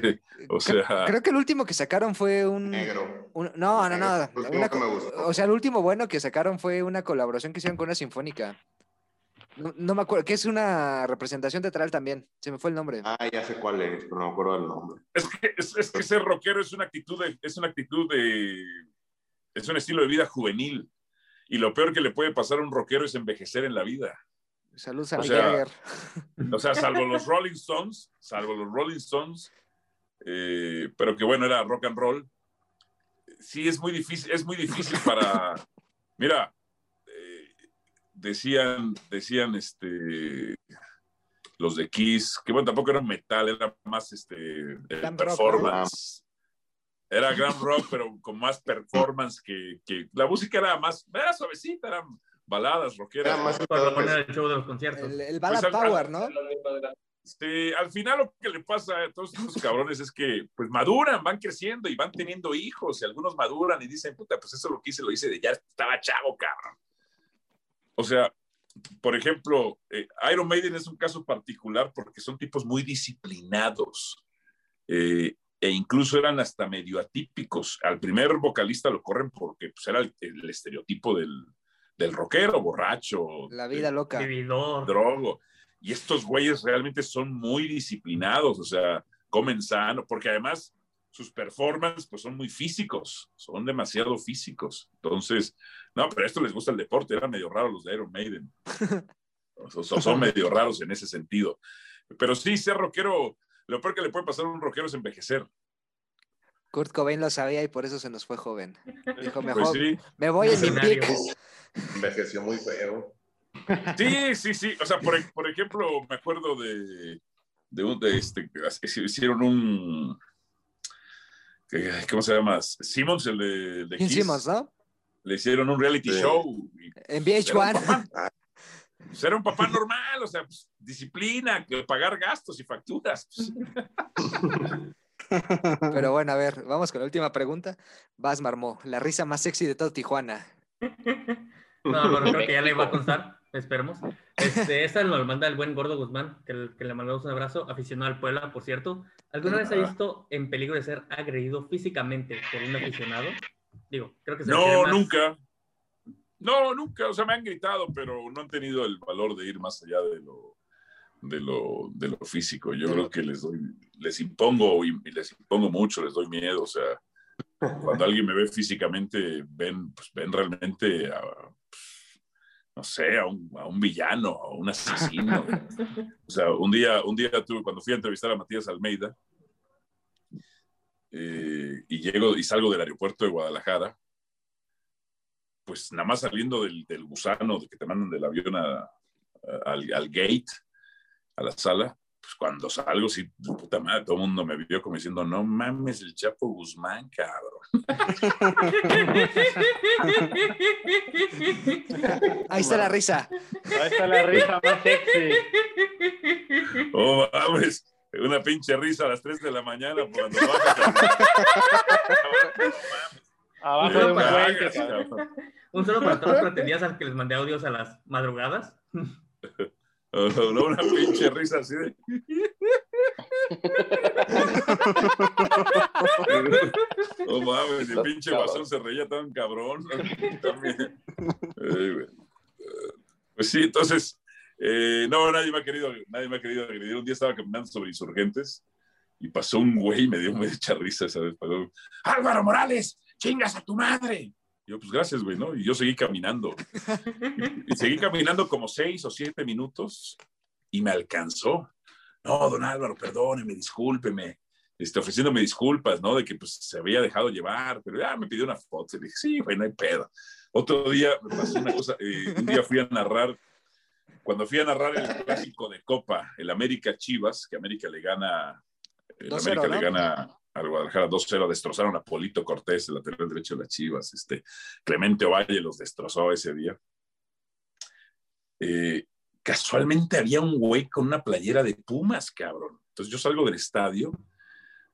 O sea, Creo que el último que sacaron fue un... Negro. un- no, no, no. El último una que me co- gustó. o sea, el último bueno que sacaron fue una colaboración que hicieron con una sinfónica. No, no me acuerdo, que es una representación teatral también. Se me fue el nombre. Ah, ya sé cuál es, pero no me acuerdo del nombre. es que, es, es que ser rockero es una actitud de, es una actitud de, es un estilo de vida juvenil. Y lo peor que le puede pasar a un rockero es envejecer en la vida. Saludos a o sea. O sea, salvo <laughs> los Rolling Stones, salvo los Rolling Stones, eh, pero que bueno, era rock and roll. Sí, es muy difícil, es muy difícil para. <laughs> Mira, eh, decían, decían este los de Kiss, que bueno, tampoco era metal, era más este performance. Era glam rock, pero con más performance que, que la música era más, era suavecita, eran baladas rockeras. Era más Para poner el show de los conciertos. El, el Ballad Pues al- Power, ¿no? Este, al final lo que le pasa a todos estos cabrones es que pues maduran, van creciendo y van teniendo hijos y algunos maduran y dicen, puta, pues eso lo que hice lo hice de ya estaba chavo, cabrón. O sea, por ejemplo, eh, Iron Maiden es un caso particular porque son tipos muy disciplinados eh, e incluso eran hasta medio atípicos. Al primer vocalista lo corren porque pues, era el, el estereotipo del, del rockero, borracho, La vida loca. Vividor. drogo. Y estos güeyes realmente son muy disciplinados, o sea, comen sano, porque además sus performances pues son muy físicos, son demasiado físicos. Entonces, no, pero a esto les gusta el deporte, eran medio raros los de Iron Maiden. <laughs> O sea, son medio raros en ese sentido. Pero sí, ser rockero, lo peor que le puede pasar a un rockero es envejecer. Kurt Cobain lo sabía y por eso se nos fue joven. Dijo, Pues mejor sí, me voy en mi pick. Envejeció muy feo. sí, sí, sí. O sea, por, e- por ejemplo, me acuerdo de, de un, de este, hicieron un, ¿cómo se llama? Simmons, el de, Kiss. Simmons, ¿no? Le hicieron un reality Sí. show. En pues, era un VH1. Pues, era un papá normal, o sea, pues, disciplina, que pagar gastos y facturas. pues. Pero bueno, a ver, vamos con la última pregunta. Vas, Marmó, la risa más sexy de todo Tijuana. No, pero creo que ya le va a constar. Esperemos. Este, esta nos lo manda el buen Gordo Guzmán, que, que le mandamos un abrazo, aficionado al Puebla, por cierto. ¿Alguna vez ha visto en peligro de ser agredido físicamente por un aficionado? Digo, creo que se No, más- nunca. No, nunca. O sea, me han gritado, pero no han tenido el valor de ir más allá de lo, de lo, de lo físico. Yo creo que les doy, les impongo y les impongo mucho, les doy miedo. O sea, cuando <laughs> alguien me ve físicamente, ven, pues, ven realmente a, pues, no sé, a un, a un villano, a un asesino. O sea, un día, un día tuve, cuando fui a entrevistar a Matías Almeida, eh, y llego y salgo del aeropuerto de Guadalajara, pues nada más saliendo del, del gusano de que te mandan del avión a- a- al, al gate, a la sala, pues cuando salgo, sí, puta madre, todo el mundo me vio como diciendo, no mames, el Chapo Guzmán, cabrón. Ahí está la risa. Ahí está la risa más sexy. Oh, mames, una pinche risa a las 3 de la mañana cuando bajas. <laughs> Abajo de un Te puente, cabrón. Un solo para todos los pretendidas al que les mandé audios a las madrugadas. <laughs> No, una pinche risa así de. <laughs> No mames, el pinche guasón se reía tan cabrón. <laughs> También. Pues sí, entonces, eh, no, nadie me ha querido, nadie me ha querido agredir. Un día estaba caminando sobre insurgentes y pasó un güey y me dio mucha risa esa vez. Pasó, Álvaro Morales, chingas a tu madre. Y yo, pues gracias, güey, ¿no? Y yo seguí caminando. Y, seguí caminando como seis o siete minutos y me alcanzó. No, don Álvaro, perdóneme, discúlpeme. Este, ofreciéndome disculpas, ¿no? De que pues, se había dejado llevar, pero ya me pidió una foto. Y dije, sí, güey, no hay pedo. Otro día me pasó una cosa, eh, un día fui a narrar, cuando fui a narrar el clásico de Copa, el América Chivas, que América le gana, el 2-0, América ¿no? le gana al Guadalajara 2-0, destrozaron a Polito Cortés, el lateral derecho de las Chivas, este, Clemente Ovalle los destrozó ese día. Eh, casualmente había un güey con una playera de Pumas, cabrón. Entonces yo salgo del estadio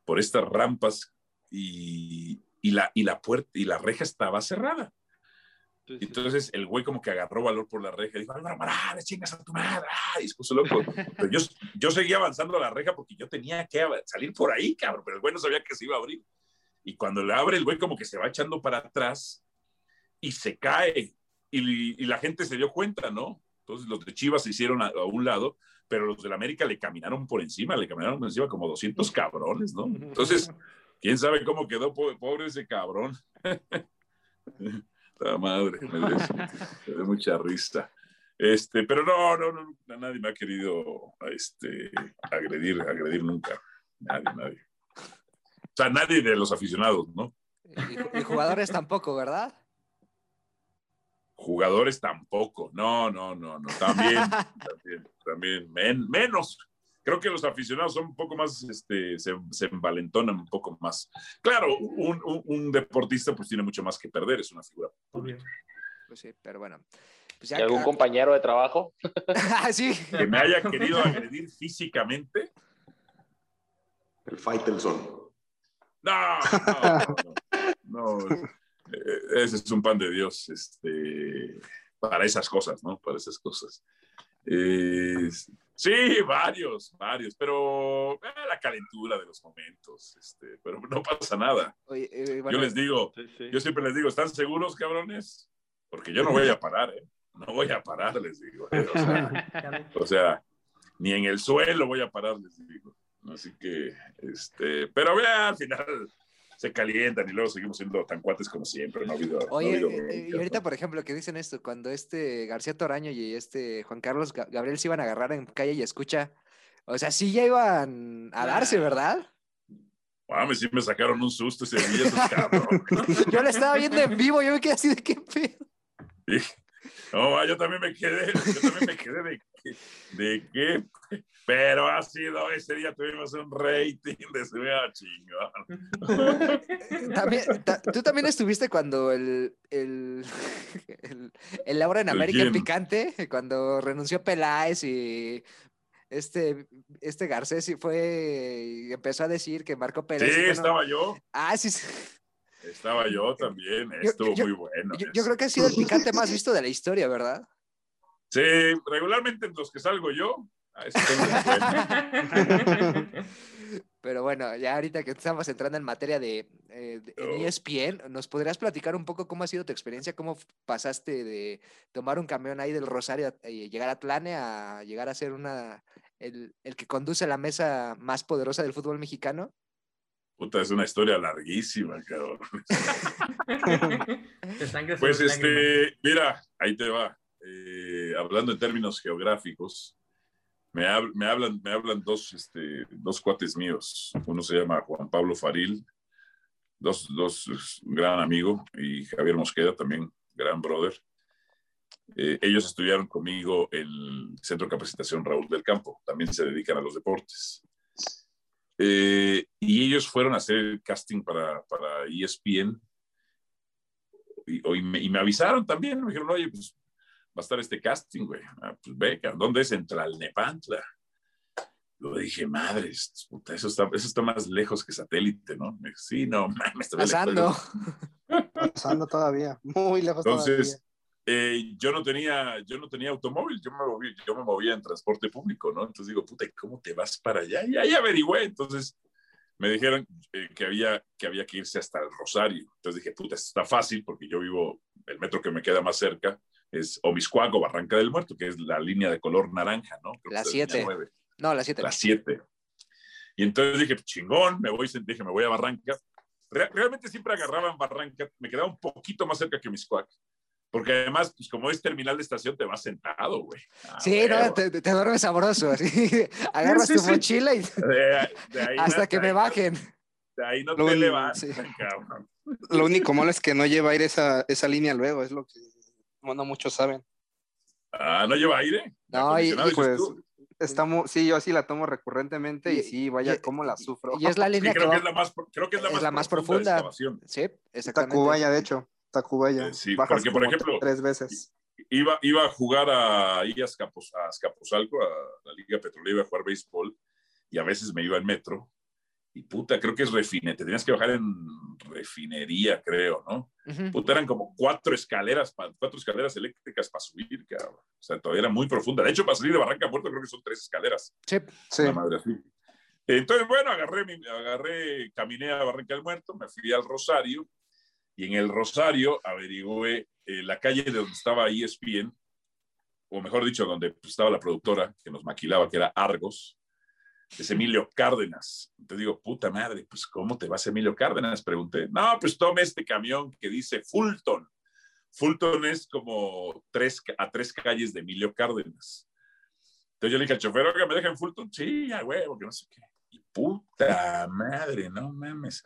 por estas rampas y, la, y la puerta y la reja estaba cerrada. Entonces el güey como que agarró valor por la reja y dijo, Álvaro Morales, chingas a tu madre. Y se puso loco. Pero yo, yo seguía avanzando a la reja porque yo tenía que salir por ahí, cabrón, pero el güey no sabía que se iba a abrir. Y cuando le abre, el güey como que se va echando para atrás y se cae. Y, y la gente se dio cuenta, ¿no? Entonces los de Chivas se hicieron a, a un lado, pero los del América le caminaron por encima, le caminaron por encima como 200 cabrones, ¿no? <laughs> Entonces, quién sabe cómo quedó pobre, pobre ese cabrón. <laughs> Madre, me dio, me <laughs> dio mucha risa. Este, pero no, no, no, nadie me ha querido este, agredir, agredir nunca. Nadie, nadie. O sea, nadie de los aficionados, ¿no? Y, y jugadores tampoco, ¿verdad? Jugadores tampoco. No, no, no, no. También, <laughs> también, también. Men- menos. Creo que los aficionados son un poco más, este, se, se envalentonan un poco más. Claro, un, un- un deportista pues tiene mucho más que perder, es una figura pública. Pues sí, pero bueno. Pues ¿Y algún compañero de trabajo? <laughs> Ah, sí. Que me haya querido agredir físicamente. El Faitelson. No, no, no, no. Eh, Ese es un pan de Dios, este, para esas cosas, ¿no? Para esas cosas. Eh, sí, varios, varios, pero eh, la calentura de los momentos, este, pero no pasa nada. Oye, eh, bueno, Yo les digo, Sí, sí. yo siempre les digo, ¿están seguros, cabrones? Porque yo no voy a parar, ¿eh? No voy a parar, les digo. ¿eh? O sea, <laughs> o sea, ni en el suelo voy a parar, les digo. Así que, este, pero ya al final se calientan y luego seguimos siendo tan cuates como siempre. No ha habido, no ha Oye, habido eh, eh, y ahorita, por ejemplo, que dicen esto, cuando este García Toraño y este Juan Carlos Ga- Gabriel se iban a agarrar en calle y escucha, o sea, sí ya iban a darse, ¿verdad? Mames, sí me sacaron un susto ese día, esos cabrones. <laughs> Yo la estaba viendo en vivo, yo me quedé así de qué pedo. Dije, No, yo también me quedé, yo también me quedé de, de qué, pero ha sido, ese día tuvimos un rating de vea chingón. También, ta- tú también estuviste cuando el, el, el, el Laura en ¿El América en? Picante, cuando renunció Peláez y este, este Garcés y fue y empezó a decir que Marco Pérez. Sí, no- estaba yo, Ah, sí. estaba yo también, Yo- estuvo yo- muy bueno. Yo, yo creo que ha sido el picante más visto de la historia, ¿verdad? Sí, regularmente en los que salgo yo. <laughs> Pero bueno, ya ahorita que estamos entrando en materia de, eh, de- en Oh. ESPN, ¿nos podrías platicar un poco cómo ha sido tu experiencia? ¿Cómo pasaste de tomar un camión ahí del Rosario y llegar a Tlane a llegar a ser una, el, el que conduce la mesa más poderosa del fútbol mexicano? Puta, es una historia larguísima, cabrón. <laughs> Pues este, mira, ahí te va. Eh, hablando en términos geográficos, me, hab- me hablan, me hablan dos, este, dos cuates míos. Uno se llama Juan Pablo Faril, dos, dos un gran amigo, y Javier Mosqueda también, gran brother. Eh, ellos estudiaron conmigo el Centro de Capacitación Raúl del Campo, también se dedican a los deportes. Eh, y ellos fueron a hacer el casting para, para ESPN y, y me, y me avisaron también, me dijeron, oye, pues a estar este casting, güey. Ah, pues cabrón, ¿dónde es? En Tlalnepantla. Yo dije, madres, puta, eso está, eso está más lejos que satélite, ¿no? Me sí, no, mames, todavía le Pasando. cuelgo". <laughs> Pasando todavía, muy lejos Entonces, eh, yo no tenía, yo no tenía automóvil, yo me, moví- yo me movía en transporte público, ¿no? Entonces digo, puta, ¿y ¿cómo te vas para allá? Y ahí averigüé. Entonces me dijeron eh, que, había, que había que irse hasta el Rosario. Entonces dije, puta, esto está fácil porque yo vivo, el metro que me queda más cerca es Omiscuac o Barranca del Muerto, que es la línea de color naranja, ¿no? Creo La que es siete. nueve. No, las 7. Las 7. Y entonces dije, chingón, me voy, dije, me voy a Barranca. Re- realmente siempre agarraba en Barranca, me quedaba un poquito más cerca que Miscuac. Porque además, pues como es terminal de estación, te vas sentado, güey. Ah, Sí, no, te, te duermes sabroso. Así. <laughs> Agarras sí, tu sí. mochila y De- de ahí hasta no- que de me bajen. De ahí no Lo- te levantas, sí. cabrón. Lo único malo es que no lleva aire esa, esa línea luego, es lo que bueno, muchos saben. Ah, ¿no lleva aire? No, y- y pues, mu- sí, yo sí la tomo recurrentemente y, Y- sí, vaya, y- cómo la sufro. Y es la Sí, línea que creo, que va- es la más, creo que es la es más, la más profunda. profunda. Sí, exactamente. Tacubaya, de hecho. Tacubaya. Eh, sí, Bajas porque, por como ejemplo, tres veces. Iba, iba a jugar a, ahí a, a Escaposalco, a la Liga Petrolera, iba a jugar béisbol, y a veces me iba en metro. Y puta, creo que es refine, te tenías que bajar en refinería, creo, ¿no? Ujú. Puta, eran como cuatro escaleras, pa- cuatro escaleras eléctricas para subir, cabrón. O sea, todavía era muy profunda. De hecho, para salir de Barranca a Puerto creo que son tres escaleras. Sí. Sí. Una madre así. Entonces, bueno, agarré, mi- agarré, caminé a Barranca del Muerto, me fui al Rosario y en el Rosario averigüé eh, la calle de donde estaba ESPN, o mejor dicho, donde estaba la productora que nos maquilaba, que era Argos, es Emilio Cárdenas. Te digo, puta madre, pues ¿cómo te vas Emilio Cárdenas? Pregunté. No, pues tome este camión que dice Fulton. Fulton es como tres, a tres calles de Emilio Cárdenas. Entonces yo le dije al chofer, oiga, ¿me deja en Fulton? Sí, ya, huevo, que no sé qué. Y puta madre, no mames.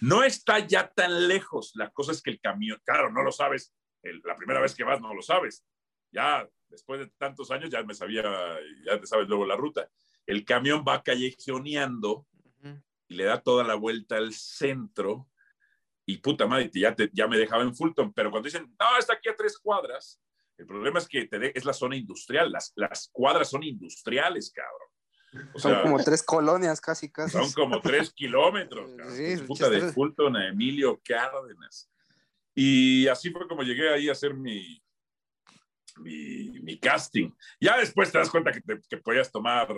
No está ya tan lejos. La cosa es que el camión, claro, no lo sabes. La primera vez que vas no lo sabes. Ya después de tantos años ya me sabía, ya te sabes luego la ruta. El camión va callejoneando y le da toda la vuelta al centro y puta madre, ya, te- ya me dejaba en Fulton, pero cuando dicen, no, está aquí a tres cuadras, el problema es que te de- es la zona industrial, las, las cuadras son industriales, cabrón. O Son sea, como tres colonias casi, casi. son como tres kilómetros, cabrón. Sí, puta, de. Fulton a Emilio Cárdenas. Y así fue como llegué ahí a hacer mi, mi, mi casting. Ya después te das cuenta que, te- que podías tomar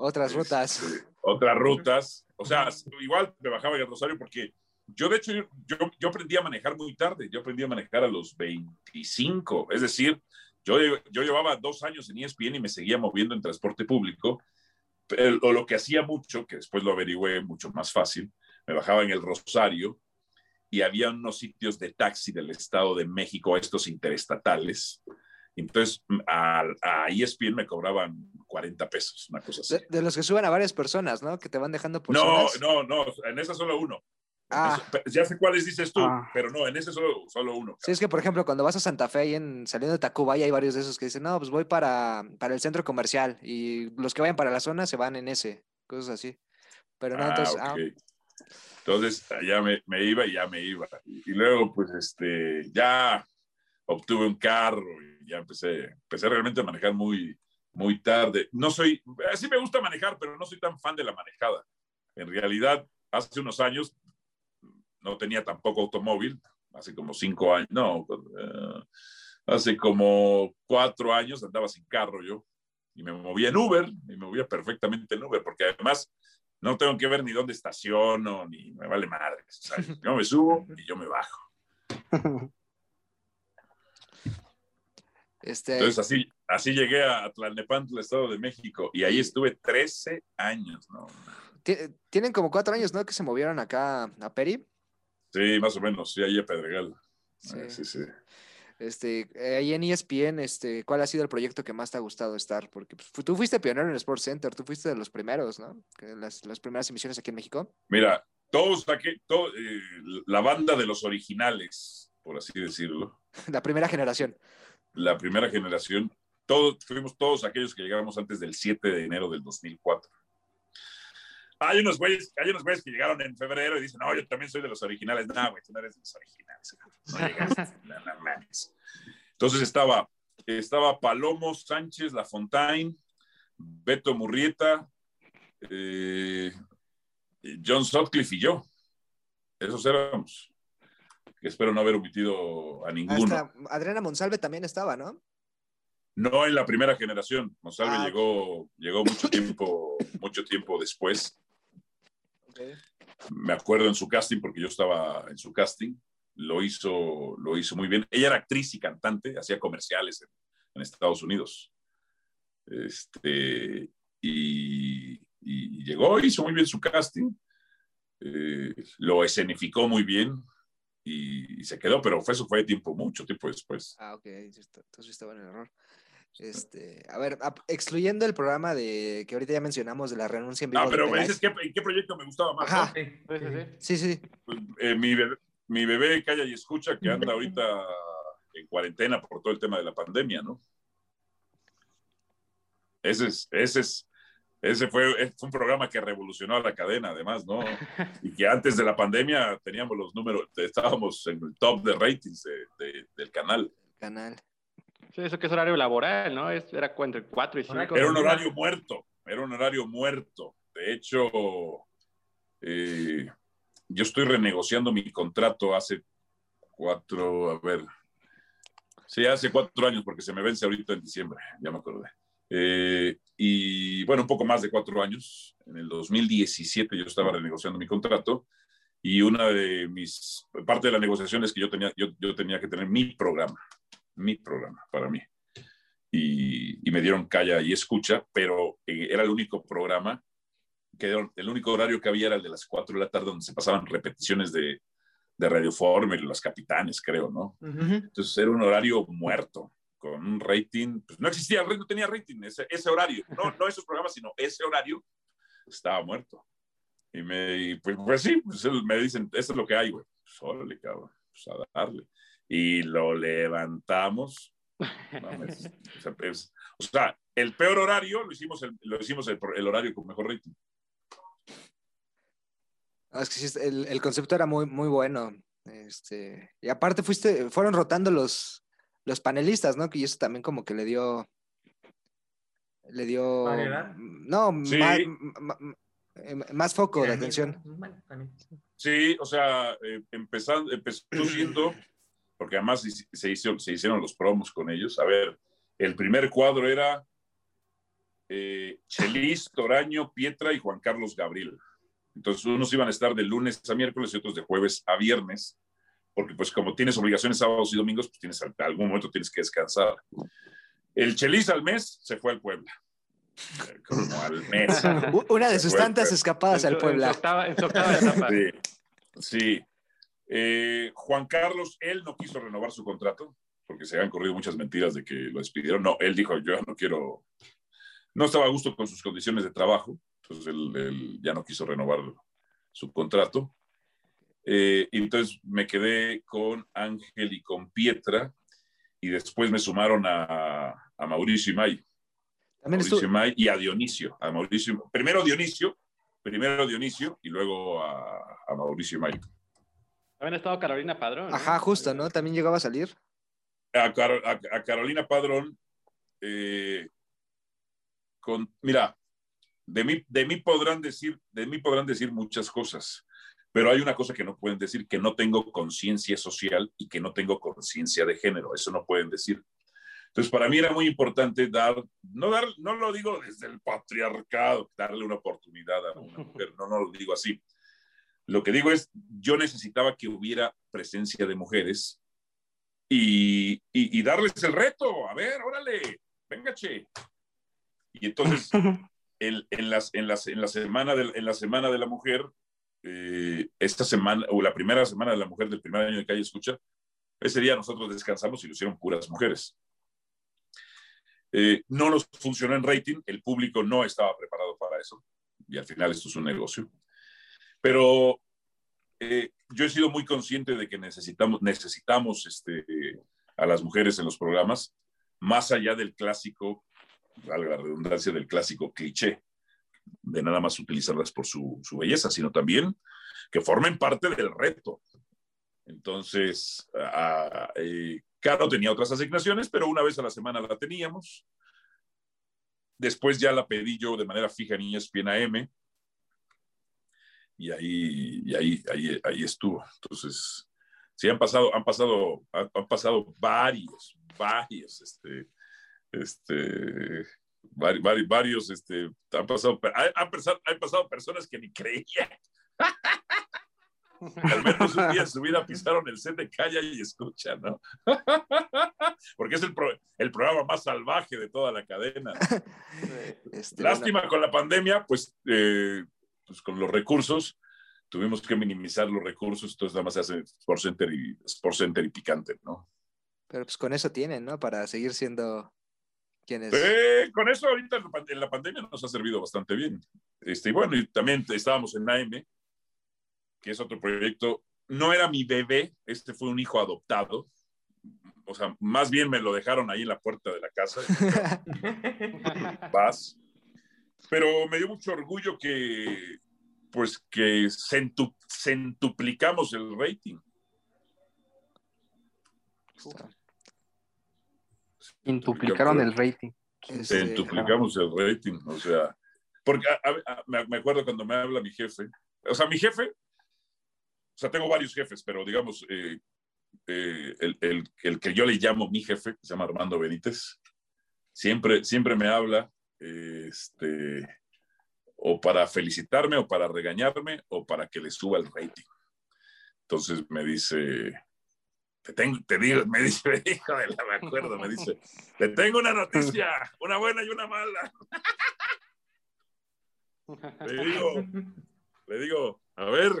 Otras rutas. este, otras rutas. O sea, igual me bajaba en Rosario porque yo, de hecho, yo, yo, aprendí a manejar muy tarde. Yo aprendí a manejar a los 25. Es decir, yo, yo llevaba dos años en ESPN y me seguía moviendo en transporte público. Pero, o lo que hacía mucho, que después lo averigüé mucho más fácil, me bajaba en el Rosario y había unos sitios de taxi del Estado de México, estos interestatales. Entonces, a, a E ESPN me cobraban 40 pesos, una cosa así. De, de los que suben a varias personas, ¿no? Que te van dejando por No, zonas. no, no, en esa solo uno. Ah. Eso- ya sé cuáles dices tú, Ah. pero no, en ese solo, solo uno. Sí, es que por ejemplo, cuando vas a Santa Fe, ahí en, saliendo de Tacubaya, hay varios de esos que dicen, no, pues voy para, para el centro comercial y los que vayan para la zona se van en ese, cosas así. Pero no, Ah, entonces, ok. ah, Entonces, ya me, me iba y ya me iba. Y luego, pues, este, ya obtuve un carro y ya empecé, empecé realmente a manejar muy, muy tarde. No soy, sí me gusta manejar, pero no soy tan fan de la manejada. En realidad, hace unos años no tenía tampoco automóvil, hace como cinco años, no, eh, hace como cuatro años andaba sin carro yo y me movía en Uber y me movía perfectamente en Uber, porque además no tengo que ver ni dónde estaciono, ni me vale madre. Sea, yo me subo y yo me bajo. <laughs> este, Entonces así, así llegué a Tlalnepantla, Estado de México, y ahí estuve 13 años, ¿no? ti- tienen como cuatro años, ¿no? Que se movieron acá a Peri. Sí, más o menos, sí, ahí a Pedregal. Sí. Eh, sí, sí. Este, ahí en ESPN, este, ¿cuál ha sido el proyecto que más te ha gustado estar? Porque pues, tú fuiste pionero en el Sports Center, tú fuiste de los primeros, ¿no? Las, las primeras emisiones aquí en México. Mira, todos aquí, todo, eh, la banda de los originales, por así decirlo, <laughs> La primera generación. La primera generación, todos, fuimos todos aquellos que llegamos antes del 7 de enero del 2004. Hay unos güeyes, hay unos güeyes que llegaron en febrero y dicen, no, yo también soy de los originales. No, güey, tú no eres de los originales. No <laughs> llegaste. Entonces estaba, estaba Palomo Sánchez Lafontaine, Beto Murrieta, eh, John Sutcliffe y yo. Esos éramos. Que espero no haber omitido a ninguno. Hasta Adriana Monsalve también estaba, ¿no? No en la primera generación. Monsalve Ah. llegó, llegó mucho <laughs> tiempo, mucho tiempo después. Me acuerdo en su casting, porque yo estaba en su casting. Lo hizo, lo hizo muy bien. Ella era actriz y cantante, hacía comerciales en, en Estados Unidos. Este, y, y, llegó, hizo muy bien su casting, eh, lo escenificó muy bien y, se quedó, pero fue, eso fue tiempo, mucho tiempo después. Ah, ok, entonces estaba en el error. Este, a ver, excluyendo el programa de que ahorita ya mencionamos de la renuncia en vivo. Ah, pero me dices qué, qué proyecto me gustaba más. Sí, sí. Pues, eh, mi, bebé, mi bebé calla y escucha que anda ahorita en cuarentena por todo el tema de la pandemia, ¿no? Ese es, ese es, ese fue, un programa que revolucionó a la cadena, además, ¿no? <laughs> Y que antes de la pandemia teníamos los números, estábamos en el top de ratings del canal. Canal. Sí, eso que es horario laboral, ¿no? Era entre 4 y 5. Era un horario muerto, era un horario muerto. De hecho, eh, yo estoy renegociando mi contrato hace cuatro, a ver, sí, hace cuatro años, porque se me vence ahorita en diciembre, ya me acordé. Eh, y bueno, un poco más de cuatro años. En el 2017 yo estaba renegociando mi contrato y una de mis, parte de la negociación es que yo tenía, yo, yo tenía que tener mi programa, mi programa para mí. Y, y me dieron calla y escucha, pero eh, era el único programa que el único horario que había era el de las 4 de la tarde, donde se pasaban repeticiones de, de Radio y los capitanes, creo, ¿no? Entonces era un horario muerto, con un rating, pues no existía, no tenía rating, ese, ese horario, no, no esos programas, sino ese horario estaba muerto. Y me, pues, pues, sí, pues me dicen, esto es lo que hay, güey. Pues, le cabrón, pues a darle. Y lo levantamos. o, sea, el peor horario lo hicimos, el, lo hicimos el, el horario con mejor rating. Ah, es que el, el, concepto era muy, muy bueno. Este, y aparte fuiste, fueron rotando los, los panelistas, ¿no? Que eso también como que le dio. Le dio. No, eh, más, foco de atención. Sí, o sea, eh, empezando, empezó siendo, porque además se, hizo, se hicieron los promos con ellos. A ver, el primer cuadro era eh, Chelis, Toraño, Pietra y Juan Carlos Gabriel. Entonces, unos iban a estar de lunes a miércoles y otros de jueves a viernes, porque pues como tienes obligaciones sábados y domingos, pues tienes, algún momento tienes que descansar. El Chelis al mes se fue al Puebla. Como al mes. <laughs> Una de sus tantas escapadas al Puebla. <laughs> sí. sí. Eh, Juan Carlos, él no quiso renovar su contrato, porque se han corrido muchas mentiras de que lo despidieron. No, él dijo, yo no quiero, no estaba a gusto con sus condiciones de trabajo entonces él, ya no quiso renovar su contrato. Eh, entonces me quedé con Ángel y con Pietra y después me sumaron a, a Mauricio Imay. Mauricio Imay y a Dionisio. A Mauricio, primero Dionisio, primero Dionisio y luego a, a Mauricio Imay. Habían estado Carolina Padrón. Ajá, justo, ¿no? También llegaba a salir. A, a, Carolina Padrón, eh, con, mira, de mí, de mí podrán decir, de mí podrán decir muchas cosas, pero hay una cosa que no pueden decir, que no tengo conciencia social y que no tengo conciencia de género. Eso no pueden decir. Entonces, para mí era muy importante dar, no dar, no lo digo desde el patriarcado, darle una oportunidad a una <laughs> mujer, no, no lo digo así. Lo que digo es, yo necesitaba que hubiera presencia de mujeres y, y, y darles el reto. A ver, órale, venga, che. Y entonces <laughs> en, las, en, las, en, la semana de, en la Semana de la Mujer, eh, esta semana, o la primera semana de la mujer del primer año de Calle Escucha, ese día nosotros descansamos y lo hicieron puras mujeres. Eh, no nos funcionó en rating, el público no estaba preparado para eso, y al final esto es un negocio. Pero eh, yo he sido muy consciente de que necesitamos, necesitamos este, a las mujeres en los programas, más allá del clásico valga la redundancia del clásico cliché, de nada más utilizarlas por su, belleza, sino también que formen parte del reto. Entonces, eh, Caro tenía otras asignaciones, pero una vez a la semana la teníamos. Después ya la pedí yo de manera fija en ESPN AM. Y ahí, y ahí, ahí, ahí estuvo. Entonces, sí, han pasado, han pasado, han pasado varios, varios, este, este, varios, este, han pasado, han pasado, han pasado personas que ni creían. <laughs> Al menos un día en su vida pisaron el set de Calla y Escucha, ¿no? <laughs> Porque es el, pro- el programa más salvaje de toda la cadena. Este, Lástima con la pandemia, pues, eh, pues con los recursos, tuvimos que minimizar los recursos, entonces nada más se hace Sports Center y, Sports Center y Picante, ¿no? Pero pues con eso tienen, ¿no? Para seguir siendo Eh, con eso ahorita en la pandemia nos ha servido bastante bien. Este, y bueno, y también estábamos en AM, que es otro proyecto. No era mi bebé, este fue un hijo adoptado. O sea, más bien me lo dejaron ahí en la puerta de la casa. <laughs> Vas. Pero me dio mucho orgullo que, pues, que centu- centuplicamos el rating. Quintuplicaron el rating. este, Centuplicamos el rating, o sea, porque a- a- me acuerdo cuando me habla mi jefe, o sea, mi jefe, o sea, tengo varios jefes, pero digamos, eh, eh, el, el- el que yo le llamo mi jefe, que se llama Armando Benítez, siempre, siempre me habla, eh, este, o para felicitarme, o para regañarme, o para que le suba el rating. Entonces me dice, te, tengo, te digo, me dice, <laughs> hijo de la, me acuerdo, me dice, te tengo una noticia, una buena y una mala. Le digo, le digo, a ver,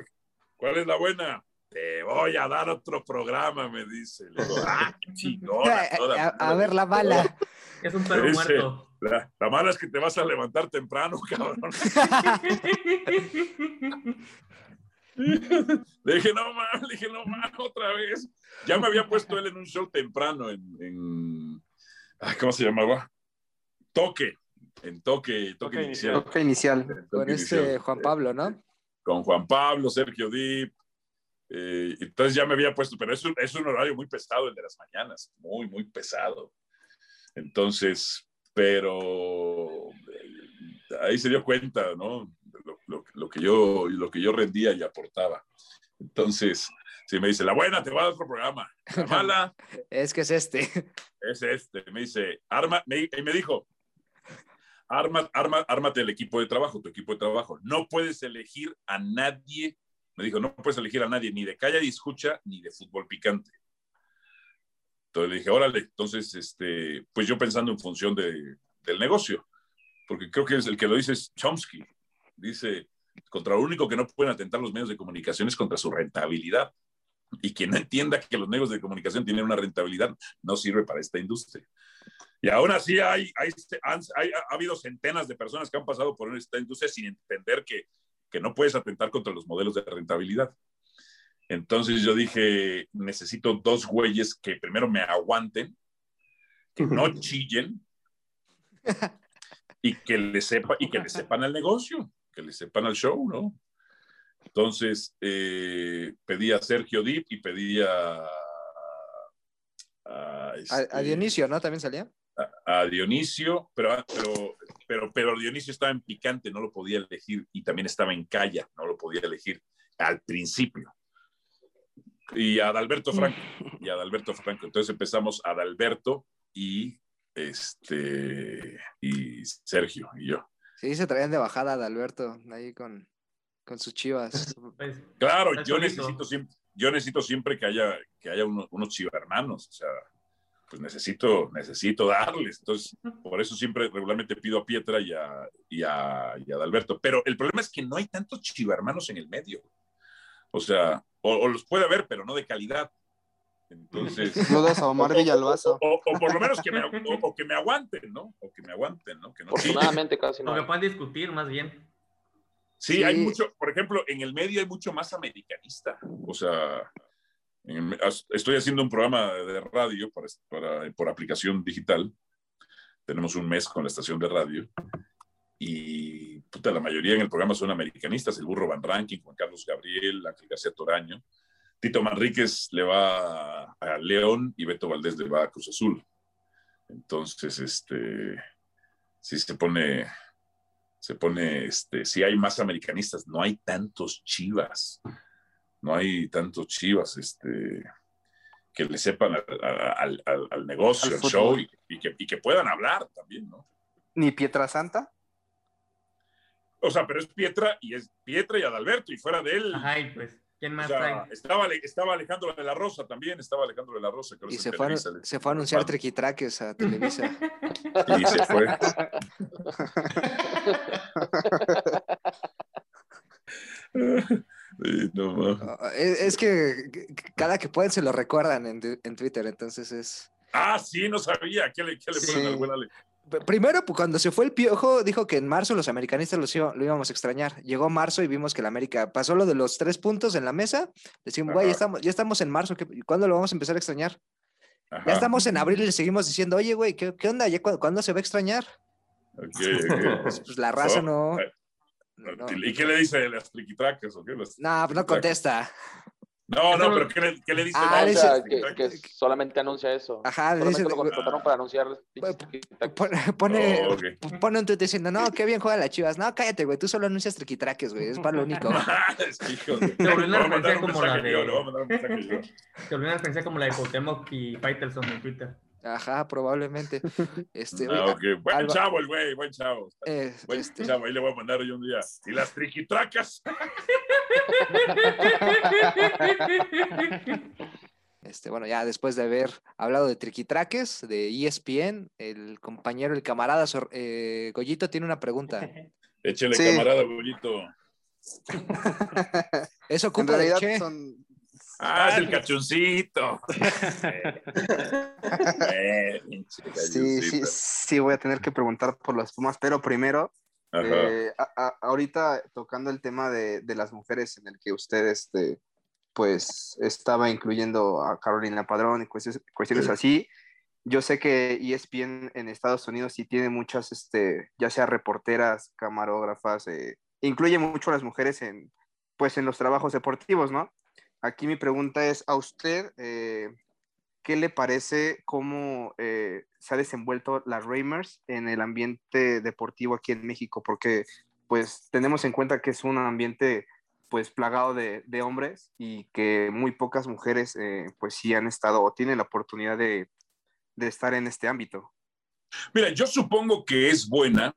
¿cuál es la buena? Te voy a dar otro programa, me dice. Le digo, ah, qué chingona. a, <laughs> toda a- a madre". ver la bala. <laughs> Es un perro Dice, muerto. La, la mala es que te vas a levantar temprano, cabrón. <laughs> Le dije, no mames, le dije, no mames, otra vez. Ya me había puesto él en un show temprano en, en- ¿cómo se llamaba? Toque, en toque, toque, Toque inicial. Toque inicial. Con este. Juan Pablo, ¿no? Con Juan Pablo, Sergio Dip. eh, entonces ya me había puesto, pero es un, es un horario muy pesado el de las mañanas, muy, muy pesado. Entonces, pero eh, ahí se dio cuenta, ¿no? Lo, lo- lo que yo, lo que yo rendía y aportaba. Entonces, si me dice, la buena te va a dar otro programa, la mala <laughs> Es que es este. es este. Me dice, arma, me, y me dijo, arma, arma, ármate el equipo de trabajo, tu equipo de trabajo. No puedes elegir a nadie, me dijo, no puedes elegir a nadie, ni de calla y escucha, ni de fútbol picante. Entonces le dije, órale, entonces, este, pues yo pensando en función de, del negocio, porque creo que es el que lo dice es Chomsky. Dice, contra lo único que no pueden atentar los medios de comunicación es contra su rentabilidad. Y quien no entienda que los medios de comunicación tienen una rentabilidad, no sirve para esta industria. Y aún así hay, hay, hay- ha habido centenas de personas que han pasado por esta industria sin entender que, que no puedes atentar contra los modelos de rentabilidad. Entonces yo dije, necesito dos güeyes que primero me aguanten, que no chillen y que le sepa y que le sepan al negocio, que le sepan al show, ¿no? Entonces eh, pedí a Sergio Dip y pedí a, a, este, a Dionisio, ¿no? También salía. a Dionisio, pero, pero, pero, pero Dionisio estaba en picante, no lo podía elegir, y también estaba en calla, no lo podía elegir al principio. Y a Adalberto Franco, y a Adalberto Franco. Entonces empezamos a Adalberto y este y Sergio y yo. Sí, se traían de bajada de Alberto, ahí con, con sus chivas. <laughs> Pues, Claro, yo solito. necesito siempre, yo necesito siempre que haya, que haya unos, unos chivermanos, o sea, pues necesito, necesito darles. Entonces, por eso siempre regularmente pido a Pietra y a, y a, y a Adalberto. Pero el problema es que no hay tantos chivermanos en el medio. O sea, o, o los puede haber, pero no de calidad. Entonces, Saludos a Omar Villalbazo. o, o por lo menos que me, o, o que me aguanten, ¿no? O que me aguanten, ¿no? Que no. Afortunadamente casi no. lo que puedan discutir más bien. Sí, Sí. hay mucho, por ejemplo, en el medio hay mucho más americanista. O sea, el- estoy haciendo un programa de radio para, para- por aplicación digital. Tenemos un mes con la estación de radio. Y puta, la mayoría en el programa son americanistas. El burro Van Ranking, Juan Carlos Gabriel, Ángel García Toraño. Tito Manríquez le va a, León y Beto Valdés le va a Cruz Azul. Entonces, este, sí se pone, se pone, este, si hay más americanistas, no hay tantos chivas, no hay tantos chivas, este, que le sepan al, al- al- al negocio, Al show y, y que, y que puedan hablar también, ¿no? Ni Pietrasanta. O sea, pero es Pietra y es Pietra y Adalberto y fuera de él, Ajá, y pues. ¿Quién O más sea, hay? estaba, estaba Alejandro de la Rosa también, estaba Alejandro de la Rosa. creo que Y se en fue, a, se fue a anunciar triquitraques a Televisa. <laughs> Y se fue. <laughs> <laughs> Sí, no. Ah, Es, es que cada que pueden se lo recuerdan en, en Twitter, entonces es... ah, sí, no sabía. ¿Qué le, qué le ponen Sí. al buen Ale? Primero, pues, cuando se fue el piojo, dijo que en marzo los americanistas los iba- lo íbamos a extrañar. Llegó marzo y vimos que la América pasó lo de los tres puntos en la mesa. Decimos, güey, ya estamos, ya estamos en marzo, ¿qué- ¿cuándo lo vamos a empezar a extrañar? Ajá. Ya estamos en abril y le seguimos diciendo, oye, güey, ¿qué, qué onda? ¿Ya cu- ¿Cuándo se va a extrañar? Ok, <laughs> ok. Pues la raza no. eh, No, ¿Y qué le dice de las triquitracas o qué? Las- no, pues no contesta. No, no, pero ¿qué le, qué le dice? Ah, No, le o sea, que, que solamente anuncia eso. Ajá, le solamente dice- lo contrataron para anunciar. Pone, pone, Oh, pone un tweet diciendo, no, qué bien juega la Chivas. No, cállate, güey, tú solo anuncias triquitraques, güey, es para lo único. <laughs> Es hijo de- Se volvió una referencia como la de-. Se volvió una referencia como la de Cuauhtémoc y Faitelson en Twitter. Ajá, probablemente. <laughs> Este, Ah, oye, ok. Buen Alba- chavo el güey, buen chavo. eh, Buen este, chavo, ahí le voy a mandar yo un día. Y las triquitracas. este, bueno, ya después de haber hablado de triquitraques, de ESPN, el compañero, el camarada Sor- eh, Goyito tiene una pregunta. Échale, Sí. camarada, bollito. <laughs> Eso En ocupa de realidad Che. son. Ah, es el cachoncito. Eh, pinche Sí, sí, sí, voy a tener que preguntar por las Pumas, pero primero, eh, a- a- ahorita tocando el tema de, de las mujeres en el que usted, este, pues, estaba incluyendo a Carolina Padrón y cuestiones, cuestiones así. Yo sé que ESPN en Estados Unidos sí tiene muchas, este, ya sea reporteras, camarógrafas, eh, incluye mucho a las mujeres en, pues, en los trabajos deportivos, ¿no? Aquí mi pregunta es, ¿a usted eh, qué le parece cómo eh, se ha desenvuelto las Reimers en el ambiente deportivo aquí en México? Porque pues tenemos en cuenta que es un ambiente pues plagado de, hombres y que muy pocas mujeres eh, pues sí han estado o tienen la oportunidad de, de estar en este ámbito. Mira, yo supongo que es buena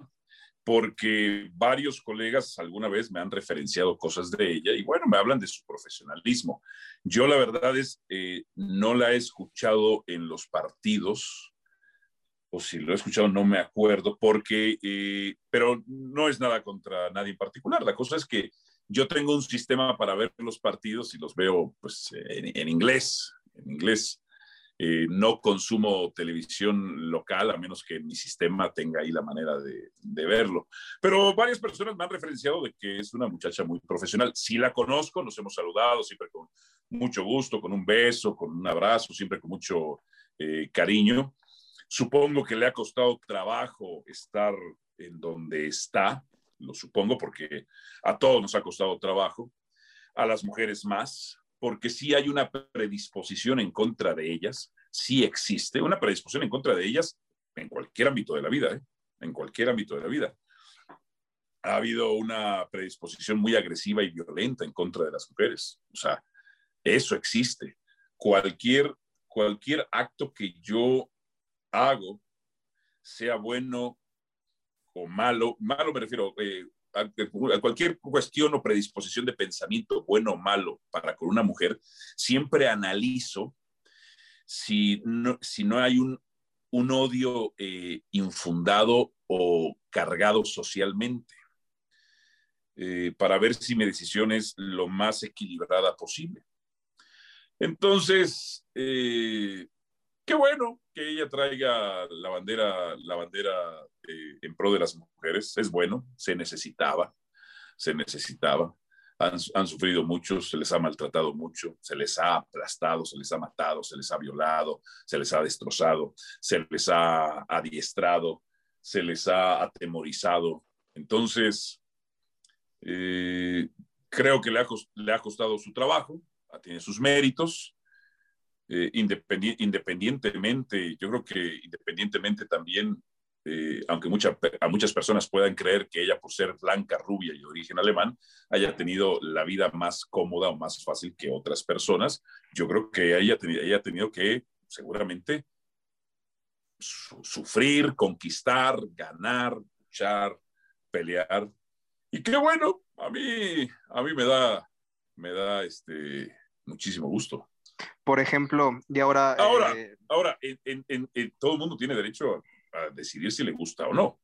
porque varios colegas alguna vez me han referenciado cosas de ella y bueno, me hablan de su profesionalismo. Yo la verdad es, eh, no la he escuchado en los partidos, o si lo he escuchado no me acuerdo, porque, eh, pero no es nada contra nadie en particular. La cosa es que yo tengo un sistema para ver los partidos y los veo pues en, en inglés, en inglés. Eh, no consumo televisión local a menos que mi sistema tenga ahí la manera de, verlo. Pero varias personas me han referenciado de que es una muchacha muy profesional. Sí la conozco, nos hemos saludado siempre con mucho gusto, con un beso, con un abrazo, siempre con mucho eh, cariño. Supongo que le ha costado trabajo estar en donde está, lo supongo porque a todos nos ha costado trabajo, a las mujeres más, porque sí hay una predisposición en contra de ellas, sí existe una predisposición en contra de ellas en cualquier ámbito de la vida, ¿eh? en cualquier ámbito de la vida. Ha habido una predisposición muy agresiva y violenta en contra de las mujeres. O sea, eso existe. Cualquier, cualquier acto que yo hago, sea bueno o malo, malo me refiero, eh, a, cualquier cuestión o predisposición de pensamiento, bueno o malo, para con una mujer, siempre analizo si no, si no hay un, un odio eh, infundado o cargado socialmente, eh, para ver si mi decisión es lo más equilibrada posible. Entonces, eh, qué bueno que ella traiga la bandera, la bandera eh, en pro de las mujeres. Es bueno, se necesitaba, se necesitaba. Han, han, sufrido mucho, se les ha maltratado mucho, se les ha aplastado, se les ha matado, se les ha violado, se les ha destrozado, se les ha adiestrado, se les ha atemorizado. Entonces, eh, creo que le ha, le ha costado su trabajo, tiene sus méritos, eh, independien independientemente, yo creo que independientemente también, eh, aunque mucha, a muchas personas puedan creer que ella por ser blanca, rubia y de origen alemán, haya tenido la vida más cómoda o más fácil que otras personas, yo creo que ella, ella ha tenido que seguramente su sufrir, conquistar, ganar, luchar, pelear. Y qué bueno, a mí, a mí me da, me da este, muchísimo gusto. Por ejemplo, y ahora... Ahora, eh, ahora en, en- en- en- todo el mundo tiene derecho a, a decidir si le gusta o no,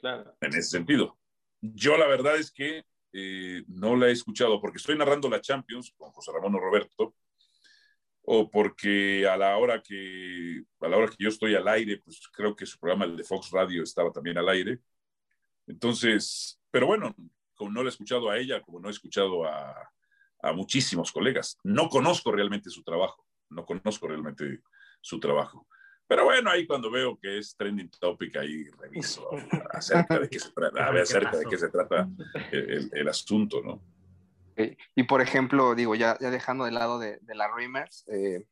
Claro. en ese sentido. Yo la verdad es que eh, no la he escuchado porque estoy narrando la Champions con José Ramón o Roberto, o porque a la hora que a la hora que yo estoy al aire, pues creo que su programa el de Fox Radio estaba también al aire. Entonces, pero bueno, como no la he escuchado a ella, como no he escuchado a, a muchísimos colegas, no conozco realmente su trabajo, no conozco realmente su trabajo. Pero bueno, ahí cuando veo que es trending topic, ahí reviso <laughs> acerca de qué se trata, a ver acerca de qué se trata el, el- el asunto, ¿no? Y por ejemplo, digo, ya, ya dejando de lado de, de la Reimers, eh,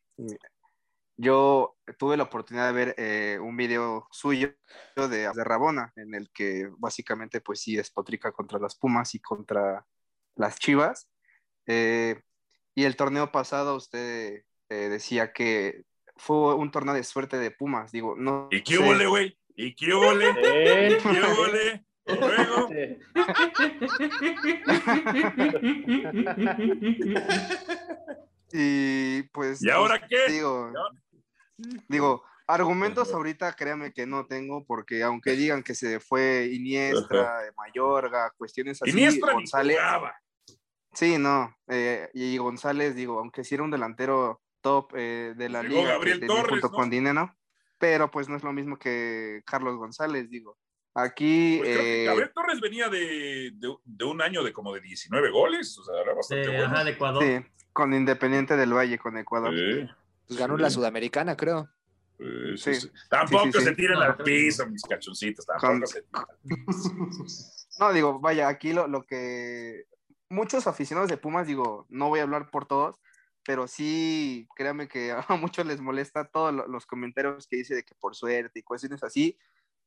yo tuve la oportunidad de ver eh, un video suyo de, de Rabona, en el que básicamente pues sí despotrica contra las Pumas y contra las Chivas. Eh, y el torneo pasado usted eh, decía que fue un torneo de suerte de Pumas, digo, no ¿Y qué huele, güey? ¿Y qué huele? Eh, ¿Qué huele? Y luego, Y pues... ¿Y ahora pues, qué? Digo, digo, argumentos ahorita créame que no tengo, porque aunque digan que se fue Iniestra, Mayorga, cuestiones así, Iniestra ni González... Sí, no, eh, y González, digo, aunque sí era un delantero top eh, de la Llegó liga, Gabriel Torres, junto ¿no? con Dineno, pero pues no es lo mismo que Carlos González, digo. Aquí... Pues eh, Gabriel Torres venía de, de- de un año de como de 19 goles, o sea, era bastante bueno. ajá, de Ecuador. sí, con Independiente del Valle, con Ecuador. Sí, Pues ganó Sí. la Sudamericana, creo. sí, sí, Sí. sí. Tampoco Sí, sí, sí. se tiren No, al piso, mis cachoncitos, tampoco Con- se piso. No, digo, vaya, aquí lo, lo que muchos aficionados de Pumas, digo, no voy a hablar por todos, pero sí, créanme que <laughs> a muchos les molesta todos lo- los comentarios que dice de que por suerte y cuestiones así.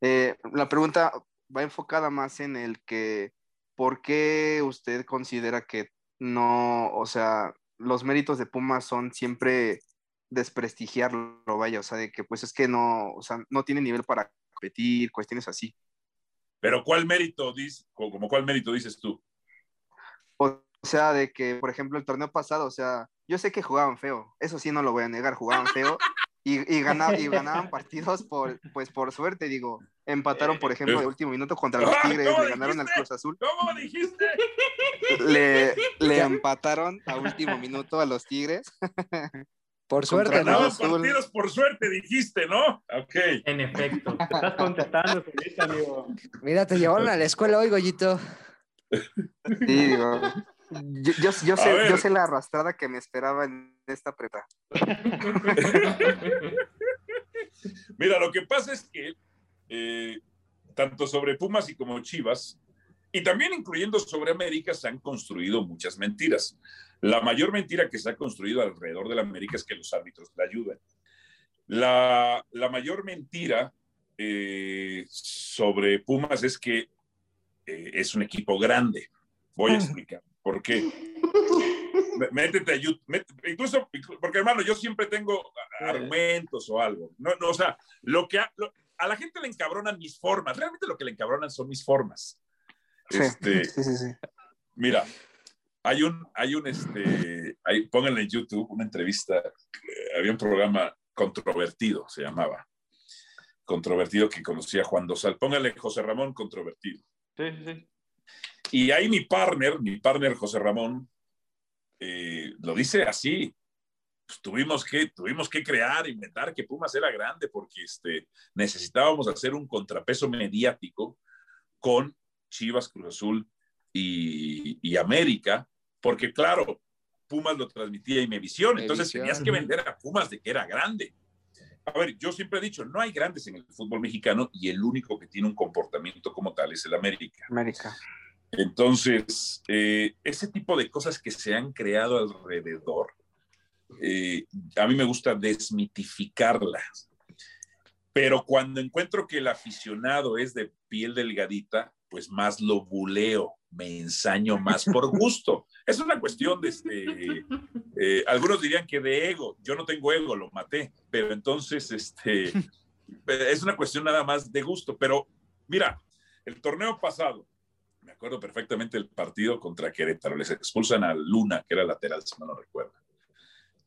Eh, la pregunta va enfocada más en el que, ¿por qué usted considera que no, o sea, los méritos de Pumas son siempre desprestigiarlo, vaya, o sea, de que pues es que no, o sea, no tiene nivel para competir, cuestiones así. Pero ¿cuál mérito, dices, como cuál mérito dices tú? O sea, de que, por ejemplo, el torneo pasado, o sea, yo sé que jugaban feo, eso sí no lo voy a negar, jugaban feo y, y, gana- y ganaban <laughs> partidos por, pues, por suerte, digo, empataron, por ejemplo, de último minuto contra <laughs> los Ah, Tigres, ¿cómo le ganaron al? Cruz Azul, ¿Cómo dijiste? le, le empataron a último minuto a los Tigres. <laughs> Por suerte, ¿no? Ganaban partidos por suerte, dijiste, ¿no? Ok. En efecto. Te estás contestando, Feliz, amigo. Mira, te llevaron a la escuela hoy, Goyito. Sí, digo, yo, yo, sé, yo sé la arrastrada que me esperaba en esta preta. <laughs> Mira, lo que pasa es que eh, tanto sobre Pumas y como Chivas, y también incluyendo sobre América, se han construido muchas mentiras. La mayor mentira que se ha construido alrededor de la América es que los árbitros la ayudan. La, la mayor mentira eh, sobre Pumas es que eh, es un equipo grande. Voy a explicar por qué. Métete a YouTube, incluso, porque hermano, yo siempre tengo argumentos o algo. No, no, o sea, lo que a, lo- a la gente le encabronan mis formas. Realmente lo que le encabronan son mis formas. Sí, Este, sí, sí, sí. Mira, hay un, hay un, este, hay, pónganle en YouTube una entrevista, eh, había un programa controvertido, se llamaba, controvertido que conocía Juan Dosal, pónganle José Ramón controvertido. Sí, sí, sí. Y ahí mi partner, mi partner José Ramón, eh, lo dice así, pues, tuvimos, que, tuvimos que crear, inventar que Pumas era grande porque este, necesitábamos hacer un contrapeso mediático con Chivas, Cruz Azul y, y América, porque claro, Pumas lo transmitía Imevisión, entonces Imevisión. tenías que vender a Pumas de que era grande. A ver, yo siempre he dicho, no hay grandes en el fútbol mexicano y el único que tiene un comportamiento como tal es el América. América. Entonces, eh, ese tipo de cosas que se han creado alrededor, eh, a mí me gusta desmitificarlas. Pero cuando encuentro que el aficionado es de piel delgadita, pues más lo buleo, me ensaño más por <laughs> gusto. Es una cuestión de este. eh, algunos dirían que de ego. Yo no tengo ego, lo maté. Pero entonces, este. <laughs> Es una cuestión nada más de gusto. Pero mira, el torneo pasado, me acuerdo perfectamente el partido contra Querétaro. Les expulsan a Luna, que era lateral, si no lo recuerdo.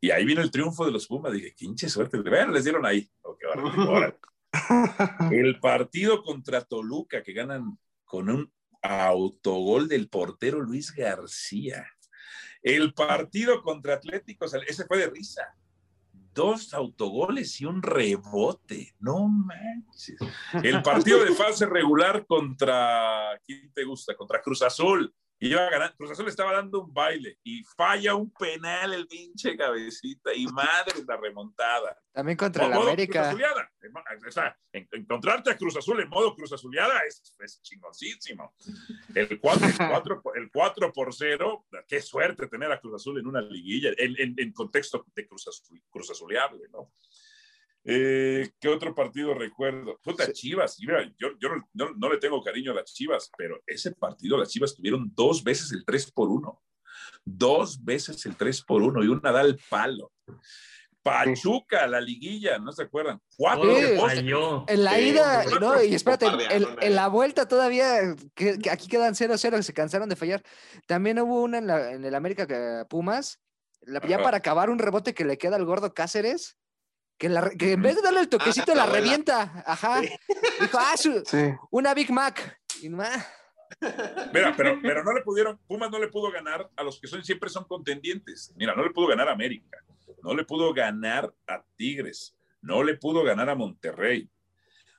Y ahí vino el triunfo de los Pumas. Dije, quinche suerte. Bueno, les dieron ahí. Okay, ahora, <laughs> el partido contra Toluca, que ganan con un autogol del portero Luis García. El partido contra Atléticos, ese fue de risa. Dos autogoles y un rebote. No manches. El partido de fase regular contra, ¿quién te gusta? Contra Cruz Azul iba ganando, Cruz Azul estaba dando un baile y falla un penal el pinche cabecita y madre la remontada. También contra la América. O sea, encontrarte a Cruz Azul en modo Cruz Azuleada es, es chingoncísimo. El 4, el, 4, por 0, qué suerte tener a Cruz Azul en una liguilla, en, en, contexto de Cruz, Azul, Cruz Azuleable, ¿no? Eh, ¿Qué otro partido recuerdo? Puta, Chivas. yo, yo no, le tengo cariño a las Chivas, pero ese partido las Chivas tuvieron dos veces el 3 por 1. Dos veces el 3 por 1 y una da el palo. Pachuca, la liguilla, ¿no se acuerdan? Cuatro En la ida, no, y espérate, en, la vuelta todavía, que, aquí quedan 0-0, se cansaron de fallar. También hubo una en, el América Pumas, ya para acabar un rebote que le queda al gordo Cáceres que, en vez de darle el toquecito, ah, la, revienta. Ajá. Dijo, ah, una Big Mac. Y más. Mira, pero, pero no le pudieron, Pumas no le pudo ganar a los que son, siempre son contendientes. Mira, no le pudo ganar a América, no le pudo ganar a Tigres, no le pudo ganar a Monterrey.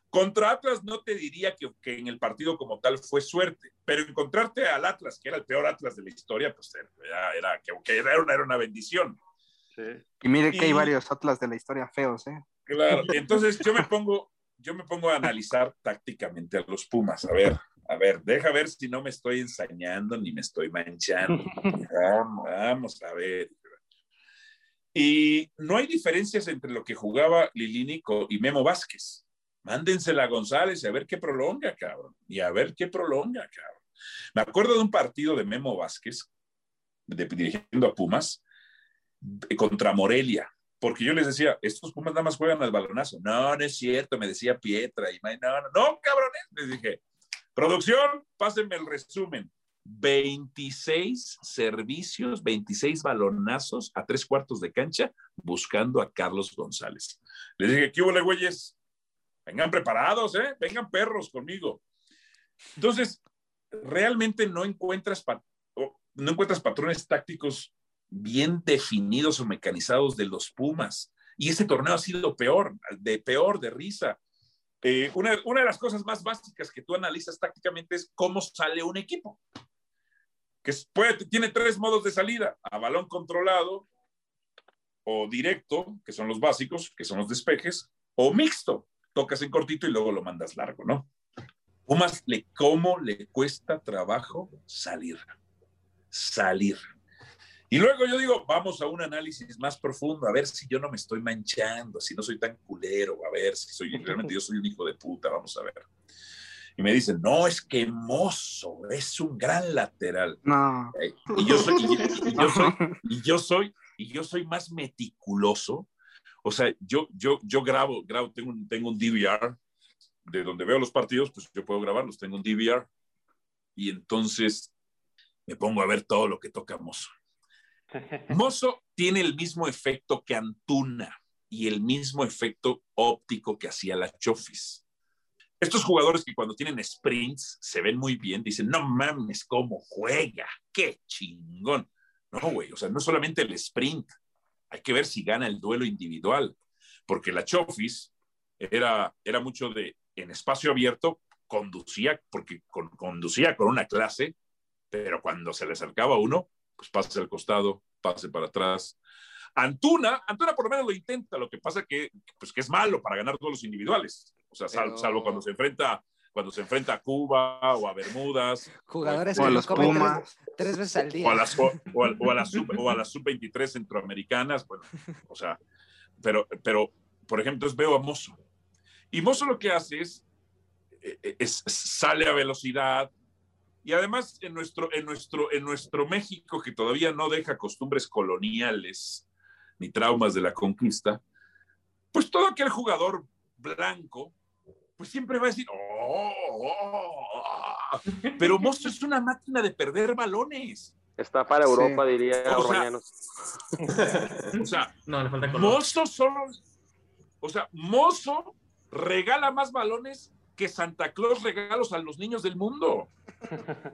Contra Atlas no te diría que, que en el partido como tal fue suerte, pero encontrarte al Atlas, que era el peor Atlas de la historia, pues era, era, que, era, una, era una bendición. Y mire que hay varios Atlas de la historia feos, ¿eh? Claro, entonces yo me pongo, yo me pongo a analizar tácticamente a los Pumas. A ver, a ver, deja ver si no me estoy ensañando ni me estoy manchando. Vamos, vamos a ver. Y no hay diferencias entre lo que jugaba Lilínico y Memo Vázquez. Mándensela a González y a ver qué prolonga, cabrón. Y a ver qué prolonga, cabrón. Me acuerdo de un partido de Memo Vázquez, dirigiendo a Pumas, contra Morelia, porque yo les decía, estos Pumas nada más juegan al balonazo. No, no es cierto, me decía Pietra y no, no, no, cabrones, les dije, producción, pásenme el resumen. 26 servicios, 26 balonazos a tres cuartos de cancha buscando a Carlos González. Les dije, ¿qué hubo, güeyes? Vengan preparados, ¿eh? Vengan perros conmigo. Entonces, realmente no encuentras, no encuentras patrones tácticos bien definidos o mecanizados de los Pumas. Y este torneo ha sido peor, de peor, de risa. Eh, una, de las cosas más básicas que tú analizas tácticamente es cómo sale un equipo. Que puede, tiene tres modos de salida, a balón controlado o directo, que son los básicos, que son los despejes, o mixto, tocas en cortito y luego lo mandas largo, ¿no? Pumas, le, ¿cómo le cuesta trabajo salir? Salir. Y luego yo digo, vamos a un análisis más profundo, a ver si yo no me estoy manchando, si no soy tan culero, a ver si soy, <laughs> realmente yo soy un hijo de puta, vamos a ver. Y me dicen, no, es que Mozo es un gran lateral. No. Y, yo soy, y, yo soy, <laughs> y yo soy, y yo soy más meticuloso. O sea, yo, yo, yo grabo, grabo tengo, un, tengo un DVR de donde veo los partidos, pues yo puedo grabarlos, tengo un DVR. Y entonces me pongo a ver todo lo que toca Mozo <laughs> Mozo tiene el mismo efecto que Antuna y el mismo efecto óptico que hacía la Chofis. Estos jugadores que cuando tienen sprints se ven muy bien, dicen, no mames, cómo juega, qué chingón. No, güey, o sea, no solamente el sprint, hay que ver si gana el duelo individual, porque la Chofis era, era mucho de, en espacio abierto, conducía, porque conducía con una clase, pero cuando se le acercaba uno, pues pase al costado, pase para atrás. Antuna, Antuna por lo menos lo intenta, lo que pasa que, pues, que es malo para ganar todos los individuales, o sea, salvo cuando se enfrenta cuando se enfrenta a Cuba o a Bermudas. Jugadores o, a los Pumas. Tres, veces al día. O a las, o, a, las sub-23 centroamericanas, bueno, o sea, pero, pero, por ejemplo, veo a Mozo. Y Mozo lo que hace es, eh, es sale a velocidad, y además, en nuestro, en, nuestro, en nuestro México, que todavía no deja costumbres coloniales ni traumas de la conquista, pues todo aquel jugador blanco, pues siempre va a decir, oh, oh, pero Mozo es una máquina de perder balones. Está para Europa, diría O sea, Orbañanos. O sea, <laughs> No, le falta color. Mozo solo. O sea, Mozo regala más balones que Santa Claus regalos a los niños del mundo. <laughs>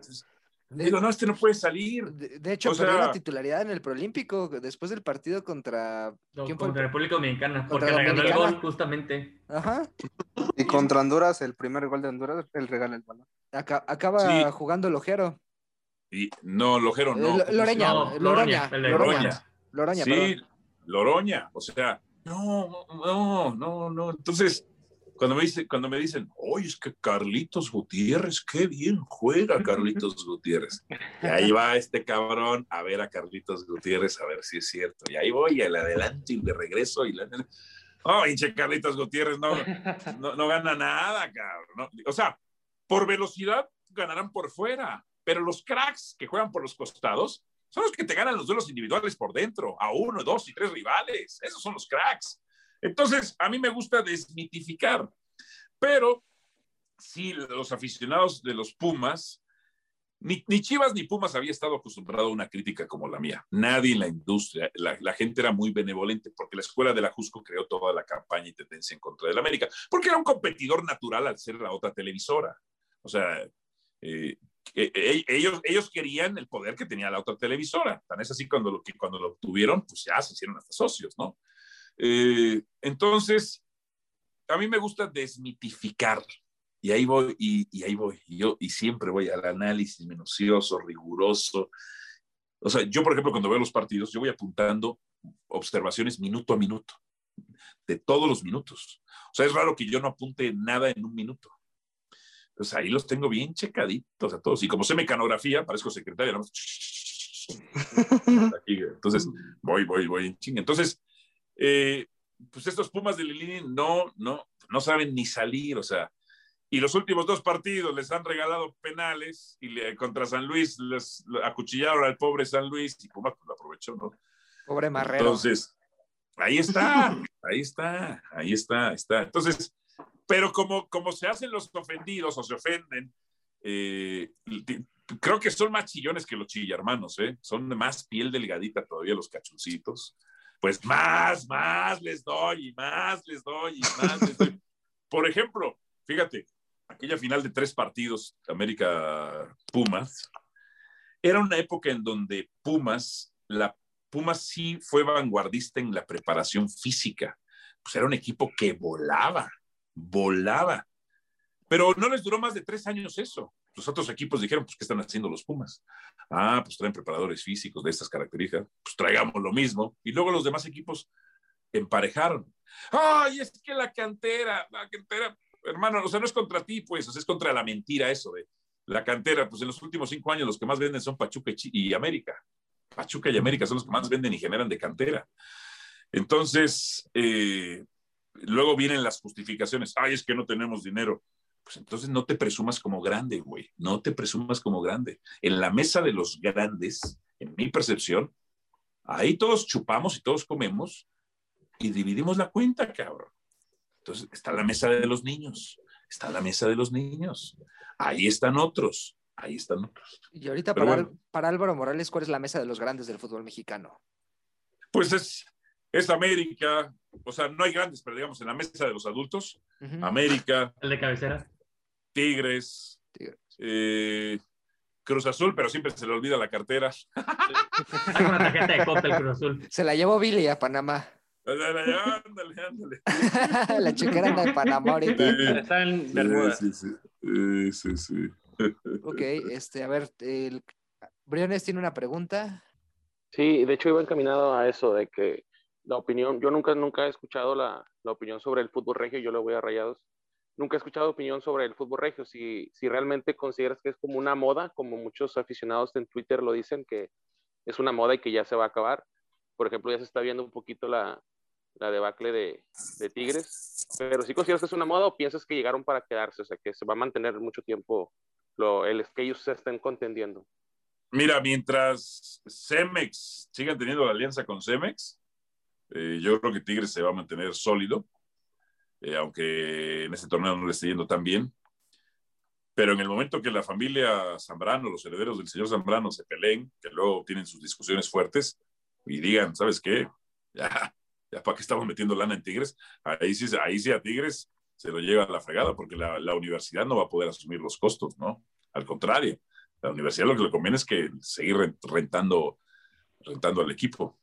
Digo, no, este no puede salir. De, de hecho, O perdió sea- la titularidad en el Proolímpico después del partido contra. No, ¿Quién fue? el contra República Dominicana, Contra porque regaló el Dominicana. gol justamente. Ajá. Y contra Honduras, el primer gol de Honduras, él regala el balón. Aca- acaba Sí. jugando el ojero. Y no, Lojero no. Eh, Lo- Loreña, No, Loroña, Loroña, el de Loroña, Loroña. Loroña, sí, perdón. Loroña. O sea, no, no, no, no. Entonces, cuando me, dice, cuando me dicen, oye, es que Carlitos Gutiérrez, qué bien juega Carlitos <laughs> Gutiérrez. Y ahí va este cabrón a ver a Carlitos Gutiérrez a ver si es cierto. Y ahí voy, al adelante y de regreso. Y la... Oh, hinche Carlitos Gutiérrez no, no, no gana nada, cabrón. No, O sea, por velocidad ganarán por fuera, pero los cracks que juegan por los costados son los que te ganan los duelos individuales por dentro, a uno, dos y tres rivales. Esos son los cracks. Entonces, a mí me gusta desmitificar, pero sí, los aficionados de los Pumas, ni, Chivas ni Pumas había estado acostumbrado a una crítica como la mía. Nadie en la industria, la, gente era muy benevolente porque la escuela de la Jusco creó toda la campaña y tendencia en contra del América, porque era un competidor natural al ser la otra televisora. O sea, eh, eh, eh, ellos, ellos querían el poder que tenía la otra televisora. Tan es así cuando lo, que cuando lo obtuvieron, pues ya se hicieron hasta socios, ¿no? Eh, entonces, a mí me gusta desmitificar. Y ahí voy, y, y ahí voy. Y yo, y siempre voy al análisis minucioso, riguroso. O sea, yo, por ejemplo, cuando veo los partidos, yo voy apuntando observaciones minuto a minuto, de todos los minutos. O sea, es raro que yo no apunte nada en un minuto. Pues ahí los tengo bien checaditos a todos. Y como sé mecanografía, parezco secretario. ¿no? <laughs> Entonces, voy, voy, voy. Entonces, eh, pues estos Pumas de Lilini no, no, no saben ni salir, o sea, y los últimos dos partidos les han regalado penales y le- contra San Luis les acuchillaron al pobre San Luis y Pumas pues, lo aprovechó, ¿no? Pobre Marrero. Entonces, ahí está, ahí está, ahí está, está. Entonces, pero como, como se hacen los ofendidos o se ofenden, eh, creo que son más chillones que los chillarmanos, ¿eh? Son de más piel delgadita todavía los cachuncitos. Pues más, más les doy y más les doy y más les doy. <laughs> Por ejemplo, fíjate, aquella final de tres partidos, América Pumas, era una época en donde Pumas, la Pumas sí fue vanguardista en la preparación física. Pues era un equipo que volaba, volaba. Pero no les duró más de tres años eso. Los otros equipos dijeron, pues, ¿qué están haciendo los Pumas? Ah, pues traen preparadores físicos de estas características, pues traigamos lo mismo. Y luego los demás equipos emparejaron. Ay, es que la cantera, la cantera, hermano, o sea, no es contra ti, pues, es contra la mentira eso de la cantera. Pues en los últimos cinco años los que más venden son Pachuca y América. Pachuca y América son los que más venden y generan de cantera. Entonces, eh, luego vienen las justificaciones. Ay, es que no tenemos dinero. Pues entonces no te presumas como grande, güey. No te presumas como grande. En la mesa de los grandes, en mi percepción, ahí todos chupamos y todos comemos y dividimos la cuenta, cabrón. Entonces está la mesa de los niños. Está la mesa de los niños. Ahí están otros. Ahí están otros. Y ahorita para, bueno. para Álvaro Morales, ¿cuál es la mesa de los grandes del fútbol mexicano? Pues es, es América, o sea, no hay grandes, pero digamos en la mesa de los adultos. América, El de cabecera. Tigres, Tigres. eh, Cruz Azul, pero siempre se le olvida la cartera. Saca una tarjeta de Coppel Cruz Azul. Se la llevó Billy a Panamá. Ándale, ándale. <laughs> la chequera anda de Panamá ahorita. Está en Bermuda. Sí, sí, sí. Sí, sí, sí. Ok, este, a ver, el... Briones tiene una pregunta. Sí, de hecho iba encaminado a eso, de que la opinión, yo nunca, nunca he escuchado la, la opinión sobre el fútbol regio, yo le voy a rayados. Nunca he escuchado opinión sobre el fútbol regio, si, si realmente consideras que es como una moda, como muchos aficionados en Twitter lo dicen, que es una moda y que ya se va a acabar. Por ejemplo, ya se está viendo un poquito la, la debacle de, de Tigres, pero si consideras que es una moda o piensas que llegaron para quedarse, o sea, que se va a mantener mucho tiempo lo, el que ellos se estén contendiendo. Mira, mientras Cemex sigan teniendo la alianza con Cemex, eh, yo creo que Tigres se va a mantener sólido, eh, aunque en este torneo no le esté yendo tan bien. Pero en el momento que la familia Zambrano, los herederos del señor Zambrano se peleen, que luego tienen sus discusiones fuertes y digan, ¿sabes qué? Ya, ya para qué estamos metiendo lana en Tigres, ahí sí, ahí sí a Tigres se lo lleva la fregada porque la, la universidad no va a poder asumir los costos, ¿no? Al contrario, la universidad lo que le conviene es que seguir rentando, rentando al equipo.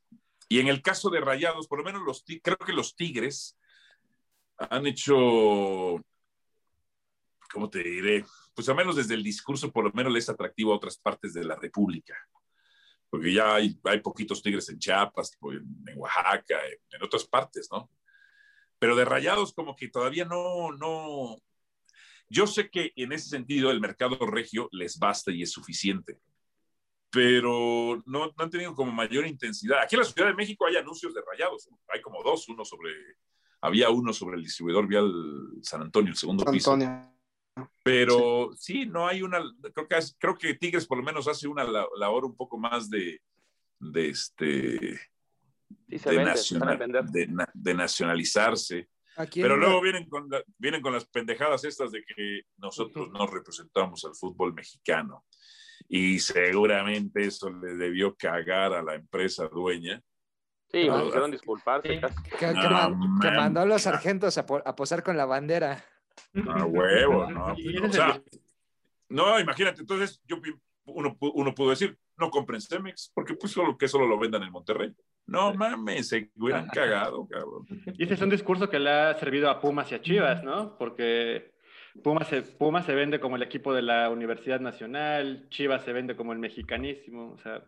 Y en el caso de Rayados, por lo menos los creo que los Tigres han hecho, ¿cómo te diré? Pues al menos desde el discurso, por lo menos les es atractivo a otras partes de la República. Porque ya hay, hay poquitos Tigres en Chiapas, en Oaxaca, en, en otras partes, ¿no? Pero de Rayados como que todavía no, no, yo sé que en ese sentido el mercado regio les basta y es suficiente, pero no, no, han tenido como mayor intensidad. Aquí en la Ciudad de México hay anuncios de rayados, hay como dos, uno sobre, había uno sobre el distribuidor vial San Antonio, el segundo piso. Pero sí. sí. no hay una, creo que, creo que Tigres por lo menos hace una labor un poco más de, de este, sí, de, vende, nacional, de, de, nacionalizarse. Pero luego vienen con, la, vienen con las pendejadas estas de que nosotros no representamos al fútbol mexicano. Y seguramente eso le debió cagar a la empresa dueña. Sí, me hicieron disculparse. Sí. Que, que, man, que, mandó a los sargentos a, a, posar con la bandera. A <laughs> huevo, ¿no? o sea, no, imagínate, entonces yo, uno, uno pudo decir, no compren Cemex, porque pues solo que solo lo vendan en Monterrey. No mames, se hubieran cagado, cabrón. Y ese es un discurso que le ha servido a Pumas y a Chivas, ¿no? Porque Pumas se, Pumas se vende como el equipo de la Universidad Nacional, Chivas se vende como el mexicanísimo, o sea,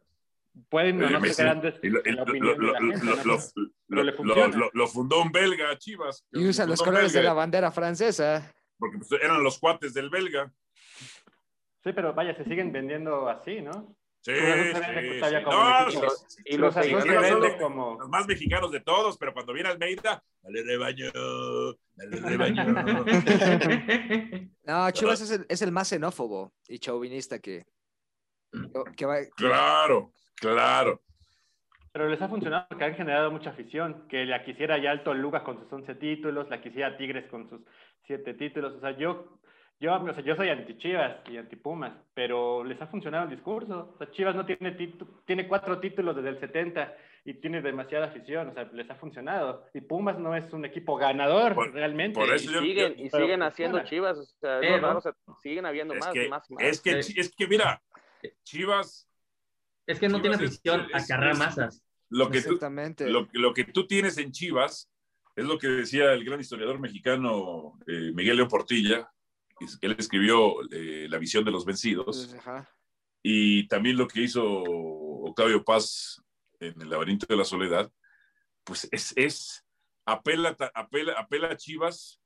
pueden no, no ser grandes gente, lo, fundó un belga, Chivas. Y usa los colores belga, de la bandera francesa. Porque pues, eran los cuates del belga. Sí, pero vaya, se siguen vendiendo así, ¿no? Sí, sí, sí. No, los, y los, como... los más mexicanos de todos, pero cuando viene Almeida, dale rebaño, dale rebaño. <laughs> no, Chivas es el, es el, más xenófobo y chauvinista que, que va... Claro, claro. Pero les ha funcionado porque han generado mucha afición, que la quisiera ya Alto Lucas con sus 11 títulos, la quisiera Tigres con sus 7 títulos. O sea, yo yo, o sea, yo soy anti-Chivas y anti-Pumas, pero les ha funcionado el discurso. O sea, Chivas no tiene, tiene cuatro títulos desde el 70 y tiene demasiada afición, o sea, les ha funcionado. Y Pumas no es un equipo ganador por, realmente. Por eso y yo, siguen, yo, y siguen haciendo Chivas, o sea, eh, no, o sea, siguen habiendo es más, que, más, más. Es que, es que mira, Chivas... Es que no Chivas tiene afición a cargar masas. Lo que, tú, lo, lo que tú tienes en Chivas es lo que decía el gran historiador mexicano eh, Miguel León Portilla, él escribió eh, La visión de los vencidos. Ajá. Y también lo que hizo Octavio Paz en El laberinto de la soledad, pues es, es apela, apela, apela a Chivas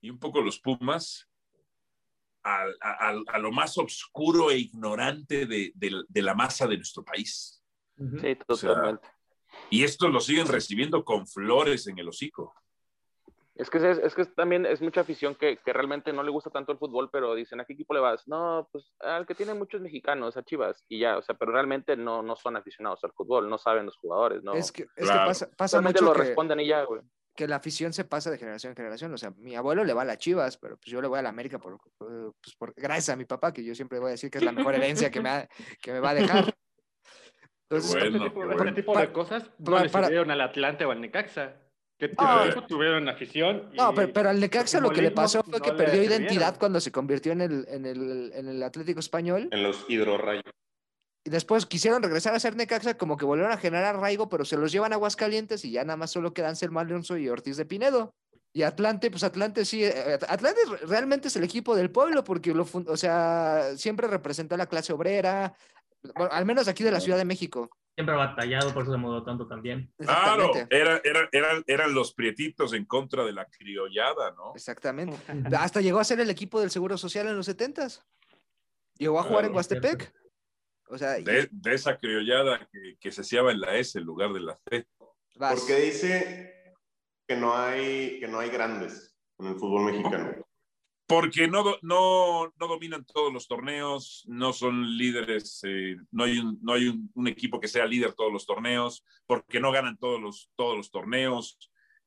y un poco los Pumas a, a, a lo más oscuro e ignorante de, de, de, la masa de nuestro país. Sí, totalmente. O sea, y esto lo siguen recibiendo con flores en el hocico. Es que, es, es, que también es mucha afición que, que, realmente no le gusta tanto el fútbol, pero dicen, ¿a qué equipo le vas? No, pues al que tiene muchos mexicanos, a Chivas, y ya, o sea, pero realmente no, no son aficionados al fútbol, no saben los jugadores, ¿no? Es que, es claro. que pasa, pasa mucho lo que, responden y ya, güey. Que la afición se pasa de generación en generación, o sea, mi abuelo le va a las Chivas, pero pues yo le voy a la América por, pues por, gracias a mi papá, que yo siempre voy a decir que es la mejor herencia que me, ha, que me va a dejar. <laughs> Entonces, bueno, este tipo, bueno. este tipo de cosas no para, le sirvieron al Atlante o al Necaxa. Que oh. tuvieron afición. no, pero, pero, al Necaxa lo que le pasó fue no que perdió identidad cuando se convirtió en el, en, el, en el Atlético Español. En los hidrorrayos. Y después quisieron regresar a ser Necaxa, como que volvieron a generar arraigo, pero se los llevan a Aguascalientes y ya nada más solo quedan Selma Alonso y Ortiz de Pinedo. Y Atlante, pues Atlante sí, eh, Atlante realmente es el equipo del pueblo, porque lo, o sea, siempre representó a la clase obrera, bueno, al menos aquí de la Ciudad de México siempre ha batallado, por eso se mudó tanto también. Claro, era, era, eran, eran los prietitos en contra de la criollada, ¿no? Exactamente. <laughs> Hasta llegó a ser el equipo del Seguro Social en los setentas. Llegó a jugar claro, en Huastepec. O sea, de, de, esa criollada que, que se hacía en la S en lugar de la C. Vas. Porque dice que no hay, que no hay grandes en el fútbol mexicano porque no, no, no, dominan todos los torneos, no son líderes, eh, no hay, un, no hay un, un, equipo que sea líder todos los torneos, porque no ganan todos los, todos los torneos,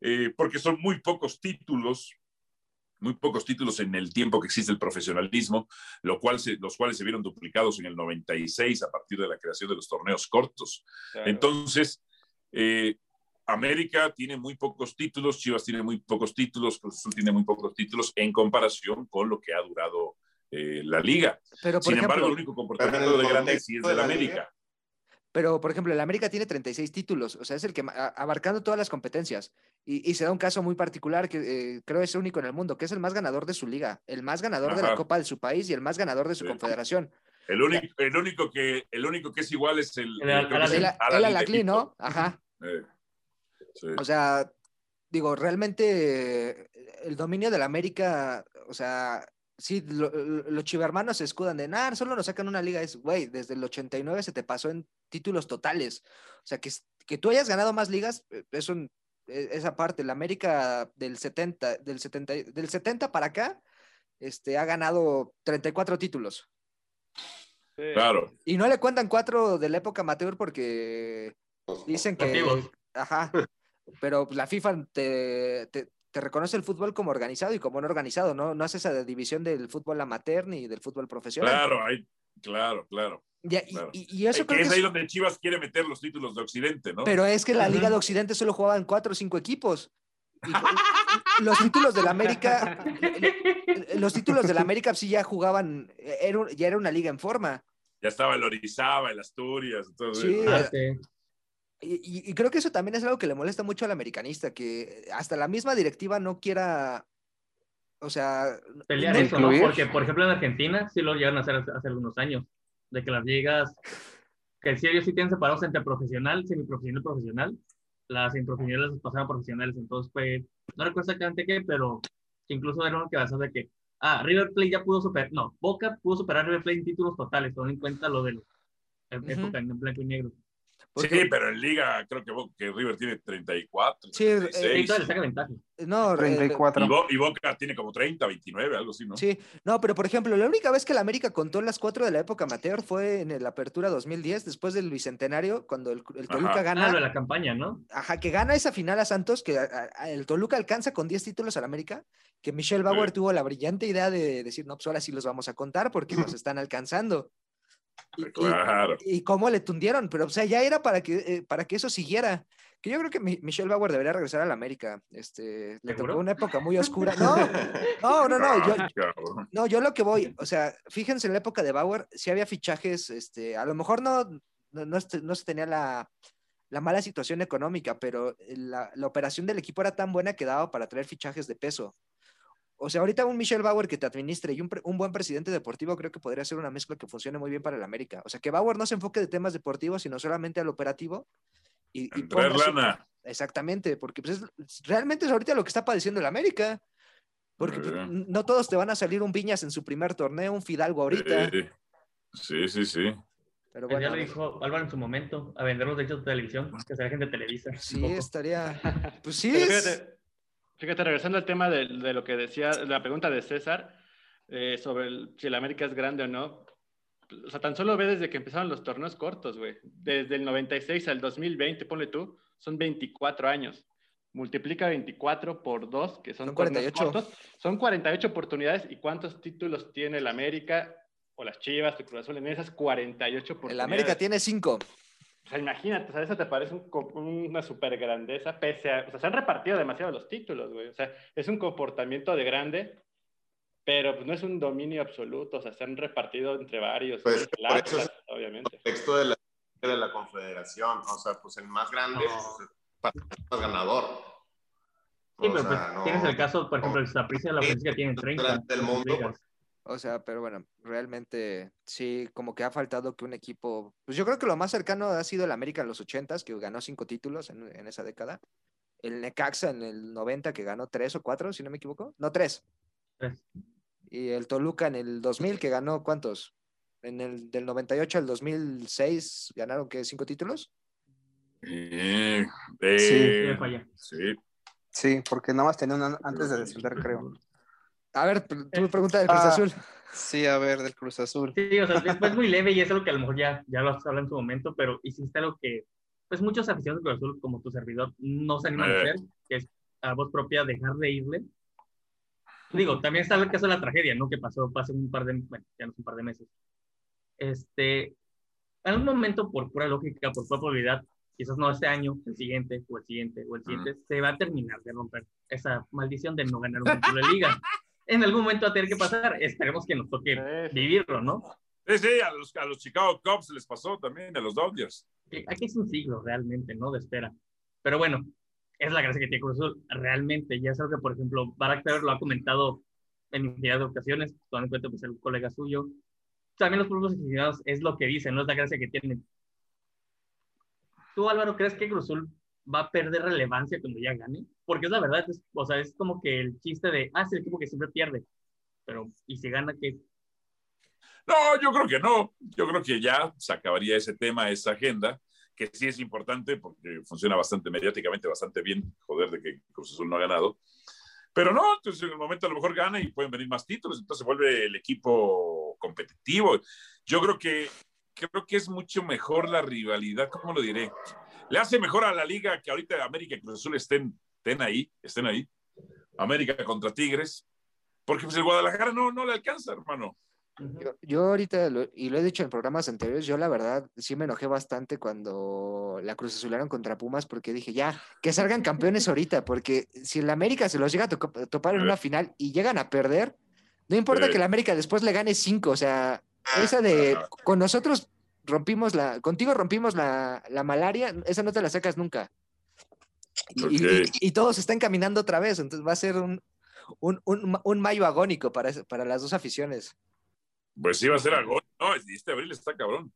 eh, porque son muy pocos títulos. Muy pocos títulos en el tiempo que existe el profesionalismo, lo cual se, los cuales se vieron duplicados en el 96 a partir de la creación de los torneos cortos. Claro. Entonces, eh, América tiene muy pocos títulos, Chivas tiene muy pocos títulos, Cruz Azul tiene muy pocos títulos en comparación con lo que ha durado eh, la liga. Pero, Sin ejemplo, embargo, el único comportamiento el de grande sí es de la América. liga. Pero, por ejemplo, el América tiene 36 títulos, o sea, es el que a- abarcando todas las competencias. Y, y se da un caso muy particular que eh, creo es único en el mundo, que es el más ganador de su liga, el más ganador de la. Copa de su país y el más ganador de su Sí. confederación. El único, el único que, el único que es igual es el, El Al- creo que es Al- El, el el Al-Ahly de Al-Ahly, Egipto. ¿no? Ajá. Eh, sí. O sea, digo, realmente el dominio del América, o sea, sí, lo- lo- los chivermanos se escudan de, nada, solo nos sacan una liga, es, güey, desde el 89 se te pasó en títulos totales. O sea, que, que tú hayas ganado más ligas, eh, es un, eh, esa parte, el América del 70, del 70, del 70 para acá, este, ha ganado 34 títulos. Sí. Claro. Y no le cuentan cuatro de la época amateur porque dicen que. Ajá. Pero la FIFA te, te, te reconoce el fútbol como organizado y como no organizado, ¿no? No hace esa división del fútbol amateur ni del fútbol profesional. Claro, ahí, claro, claro. Y, y- claro. y- y eso creo que que es ahí es- donde Chivas quiere meter los títulos de Occidente, ¿no? Pero es que la Liga de Occidente solo jugaban cuatro o cinco equipos. Y- los títulos del América, <laughs> los títulos del América sí ya jugaban, era, un- ya era una liga en forma. ya estaba el Orizaba, el Asturias, todo Sí, eso. Ah, sí. Y, creo que eso también es algo que le molesta mucho al americanista, que hasta la misma directiva no quiera, o sea, Pelear no- eso, ¿no? Porque, por ejemplo, en Argentina sí lo llegaron a hacer hace, hace algunos años, de que las ligas, que sí, ellos sí tienen separados entre profesional, semiprofesional y profesional. Las semiprofesionales las pasaban a profesionales, entonces fue, no recuerdo exactamente qué, pero incluso era que basó de que, ah, River Plate ya pudo superar, no, Boca pudo superar a River Plate en títulos totales, tomando en cuenta lo de la Ujú. época en blanco y negro. Sí, pero en Liga creo que, River tiene 34, Sí, eh, 36. Y todavía le saca ventaja. no, eh, 34. y, Bo- y Boca tiene como 30, 29, algo así, ¿no? Sí, no, pero por ejemplo, la única vez que la América contó las cuatro de la época amateur fue en la Apertura 2010, después del Bicentenario, cuando el, el Toluca Ajá. gana, Ah, lo de la campaña, ¿no? ajá, que gana esa final a Santos, que a- a- el Toluca alcanza con 10 títulos al América, que Michelle Bauer Sí. tuvo la brillante idea de decir, no, pues ahora sí los vamos a contar porque nos están alcanzando. Y- y- Claro. y cómo le tundieron, pero o sea, ya era para que, eh, para que eso siguiera. Que yo creo que Mi- Michelle Bauer debería regresar a la América. Este, le tocó una época muy oscura. <laughs> No, no, no, no. Yo, Ah, no, yo lo que voy, o sea, fíjense en la época de Bauer, si había fichajes, este, a lo mejor no, no, no, no se tenía la, la mala situación económica, pero la, la operación del equipo era tan buena que daba para traer fichajes de peso. O sea, ahorita un Michelle Bauer que te administre y un, un buen presidente deportivo creo que podría ser una mezcla que funcione muy bien para el América. O sea, que Bauer no se enfoque de temas deportivos, sino solamente al operativo. Y, y ponga su- lana. Exactamente, porque pues, es- realmente es ahorita lo que está padeciendo el América. Porque pues, Eh. no todos te van a salir un Viñas en su primer torneo, un Fidalgo ahorita. Eh, sí, sí, sí. pero bueno, ya lo dijo Álvaro en su momento, a vender los derechos de televisión, que se dejen de Televisa. sí, estaría. <laughs> Pues sí, es- fíjate, Fíjate, regresando al tema de, de lo que decía, la pregunta de César eh, sobre el, si el América es grande o no. O sea, tan solo ve desde que empezaron los torneos cortos, güey. Desde el 96 al 2020, ponle tú, son 24 años. Multiplica 24 por 2, que son, son 48. Cortos. Son 48 oportunidades. ¿Y cuántos títulos tiene el América o las Chivas, el Cruz Azul en esas 48 oportunidades? El América tiene 5 sea, imagínate, o sea, eso te parece un una super grandeza, pese a. O sea, se han repartido demasiado los títulos, güey. O sea, es un comportamiento de grande, pero pues no es un dominio absoluto. O sea, se han repartido entre varios. Pues, por el eso es- Atlas, obviamente. contexto de la, de la confederación. O sea, pues el más grande es el más ganador. Sí, O pero pues, no- tienes el caso, por ejemplo, el Saprissa de la ofensiva tiene 30. delante del mundo. O sea, pero bueno, realmente sí, como que ha faltado que un equipo. Pues yo creo que lo más cercano ha sido el América en los 80s, que ganó cinco títulos en, en esa década. El Necaxa en el 90, que ganó tres o cuatro, si no me equivoco. No, tres. Tres. Y el Toluca en el 2000, que ganó ¿cuántos? En el del 98 al 2006 ganaron que cinco títulos. Eh, Sí, eh, falla. sí. Sí, porque nada más tenía una antes de descender, creo. A ver, tú me preguntas del Cruz Ah. Azul. Sí, a ver, del Cruz Azul. Sí, o sea, es, muy leve y es algo que a lo mejor ya, ya lo has hablado en su momento, pero hiciste algo que, pues muchos aficionados de Cruz Azul, como tu servidor, no se animan a Eh. hacer, que es a voz propia dejar de irle. digo, también está el caso de la tragedia, ¿no? Que pasó, pasó un par de, bueno, ya no es un par de meses. Este, en algún momento, por pura lógica, por pura probabilidad, quizás no este año, el siguiente, o el siguiente, o el siguiente, se va a terminar de romper esa maldición de no ganar un título de liga. <laughs> En algún momento va a tener que pasar, esperemos que nos toque vivirlo, ¿no? Sí, sí, a los, a los Chicago Cubs les pasó también, a los Dodgers. Aquí es un siglo realmente, ¿no? De espera. Pero bueno, es la gracia que tiene Cruz Azul, realmente. Ya es algo que, por ejemplo, Barack Taylor lo ha comentado en infinidad de ocasiones, tomando en cuenta pues, el colega suyo. También los propios aficionados es lo que dicen, no es la gracia que tienen. ¿Tú, Álvaro, crees que Cruz Azul va a perder relevancia cuando ya gane? Porque es la verdad, es, o sea, es como que el chiste de, ah, es el equipo que siempre pierde. Pero, ¿y si gana qué? No, yo creo que no. Yo creo que ya se acabaría ese tema, esa agenda, que sí es importante porque funciona bastante mediáticamente, bastante bien, joder, de que Cruz Azul no ha ganado. Pero no, entonces en el momento a lo mejor gana y pueden venir más títulos, entonces vuelve el equipo competitivo. Yo creo que, creo que es mucho mejor la rivalidad, ¿cómo lo diré? Le hace mejor a la liga que ahorita América y Cruz Azul estén, estén ahí, estén ahí. América contra Tigres, porque pues el Guadalajara no, no le alcanza, hermano. Yo, yo ahorita, lo- y lo he dicho en programas anteriores, yo la verdad sí me enojé bastante cuando la Cruz Azularon contra Pumas porque dije, ya, que salgan campeones ahorita, porque si el América se los llega a topar en una final y llegan a perder, no importa que el América después le gane cinco, o sea, esa de con nosotros rompimos la, contigo rompimos la, la malaria, esa no te la sacas nunca. Y, y- Ok. y- y todos están caminando otra vez, entonces va a ser un, un, un, un mayo agónico para, para las dos aficiones. Pues sí va a ser algo. No, este abril está cabrón.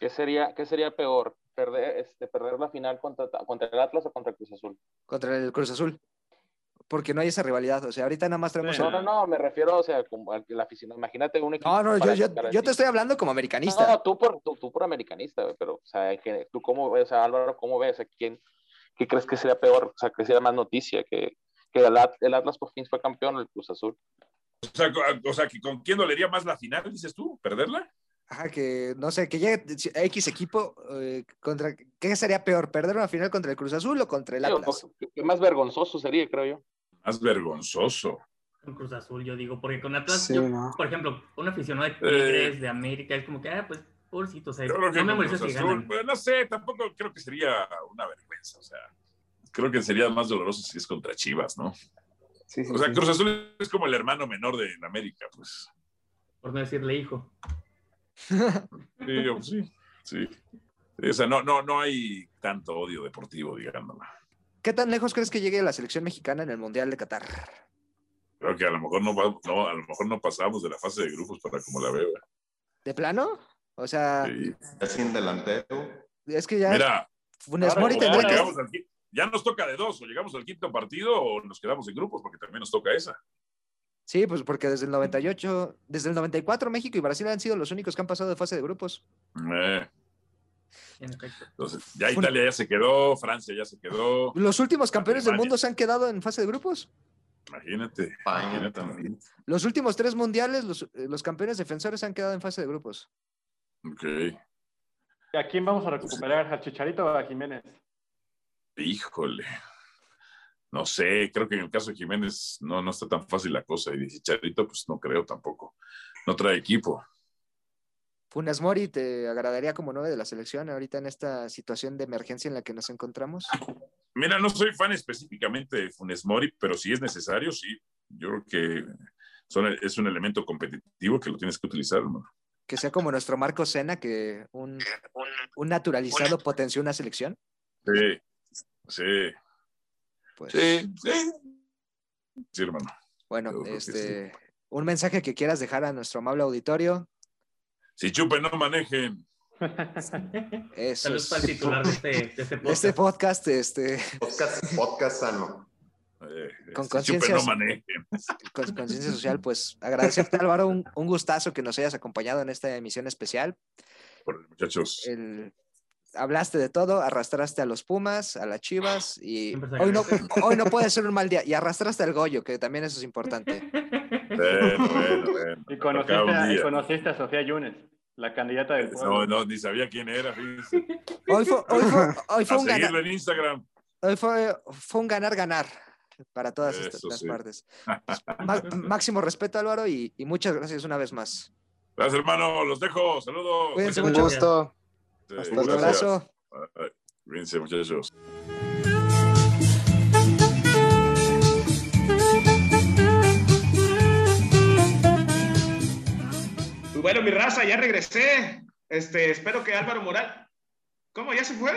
¿Qué sería, qué sería peor? Perder, este, perder la final contra, contra el Atlas o contra el Cruz Azul. contra el Cruz Azul. Porque no hay esa rivalidad. O sea, ahorita nada más tenemos. No, no, no, me refiero, o sea, como al al aficionado. Imagínate un equipo. No, no, yo, yo, yo te estoy hablando como americanista. No, tú por, tú, tú por americanista, güey, pero, o sea, que, tú cómo ves, o sea, Álvaro, ¿cómo ves? ¿A quién, ¿Qué crees que sería peor? O sea, que sería más noticia, que, que el, At- el Atlas por fin fue campeón, el Cruz Azul. O sea, o sea, que ¿con quién dolería más la final, dices tú? ¿Perderla? Ajá, que no sé, que llegue X equipo eh, contra. ¿Qué sería peor? ¿Perder una final contra el Cruz Azul o contra el Sí, o- Atlas? o- que más vergonzoso sería, creo yo. Más vergonzoso. Con Cruz Azul, yo digo, porque con Atlas, Sí, yo, ¿no? por ejemplo, un aficionado de Tigres, de América, es como que, ah, pues, pobrecito, o sea, Yo creo que no me molesta Cruz si ganan. pues, no sé, tampoco creo que sería una vergüenza. O sea, creo que sería más doloroso si es contra Chivas, ¿no? Sí, sí, O sea, sí. Cruz Azul es como el hermano menor de América, pues. Por no decirle hijo. <laughs> Sí, yo, sí, sí. O sea, no, no, no hay tanto odio deportivo, digamos. ¿Qué tan lejos crees que llegue la selección mexicana en el Mundial de Qatar? Creo que a lo mejor no, va- no, a lo mejor no pasamos de la fase de grupos para como la veo. ¿De plano? O sea, Sí. Ya sin delantero. es que ya Mira, Funes Mori que. ya nos toca de dos, o llegamos al quinto partido o nos quedamos en grupos, porque también nos toca esa. Sí, pues porque desde el 98, desde el 94 México y Brasil han sido los únicos que han pasado de fase de grupos. Eh, En efecto. entonces, ya Italia ya se quedó, Francia ya se quedó. Los últimos campeones del mundo se han quedado en fase de grupos. Imagínate. Imagínate. también. Los últimos tres mundiales, los, eh, los campeones defensores han quedado en fase de grupos. Ok. ¿A quién vamos a recuperar? ¿A Chicharito o a Jiménez? Híjole. No sé, creo que en el caso de Jiménez no, no está tan fácil la cosa. Y de Chicharito, pues no creo tampoco. No trae equipo. Funes Mori, ¿te agradaría como nueve de la selección ahorita en esta situación de emergencia en la que nos encontramos? Mira, no soy fan específicamente de Funes Mori, pero si es necesario, sí. Yo creo que son- es un elemento competitivo que lo tienes que utilizar. ¿no? Que sea como nuestro Marco Sena, que un, un naturalizado potenció una selección. Sí, sí, Pues, sí, sí. Sí, hermano. bueno, este, un mensaje que quieras dejar a nuestro amable auditorio. Si chupen, no manejen. <laughs> Eso Saludos es- para el titular de este, de este podcast. Este podcast, este, Podcast, podcast sano. Eh, Con si conciencia- no con conciencia social, pues agradecerte Álvaro, un, un gustazo que nos hayas acompañado en esta emisión especial. Por- Muchachos, El- hablaste de todo, arrastraste a los Pumas, a las Chivas y no, hoy no puede ser un mal día y arrastraste al Goyo, que también eso es importante. <laughs> bueno, bueno, bueno. Y conociste, a, y conociste a Sofía Yunes, la candidata del No, pueblo. no, ni sabía quién era. fíjense. Hoy fue, hoy fue, hoy fue A un ganar, en Instagram. hoy fue, fue un ganar ganar. para todas estas Eso las sí. partes. <laughs> Má- máximo respeto, Álvaro, y, y muchas gracias una vez más. Gracias, hermano. Los dejo. Saludos. Cuídense Un gusto. Sí, Hasta Un abrazo. Cuídense, muchachos. Pues bueno, mi raza, ya regresé. Este, espero que Álvaro Moral. ¿Cómo? ¿Ya se fue?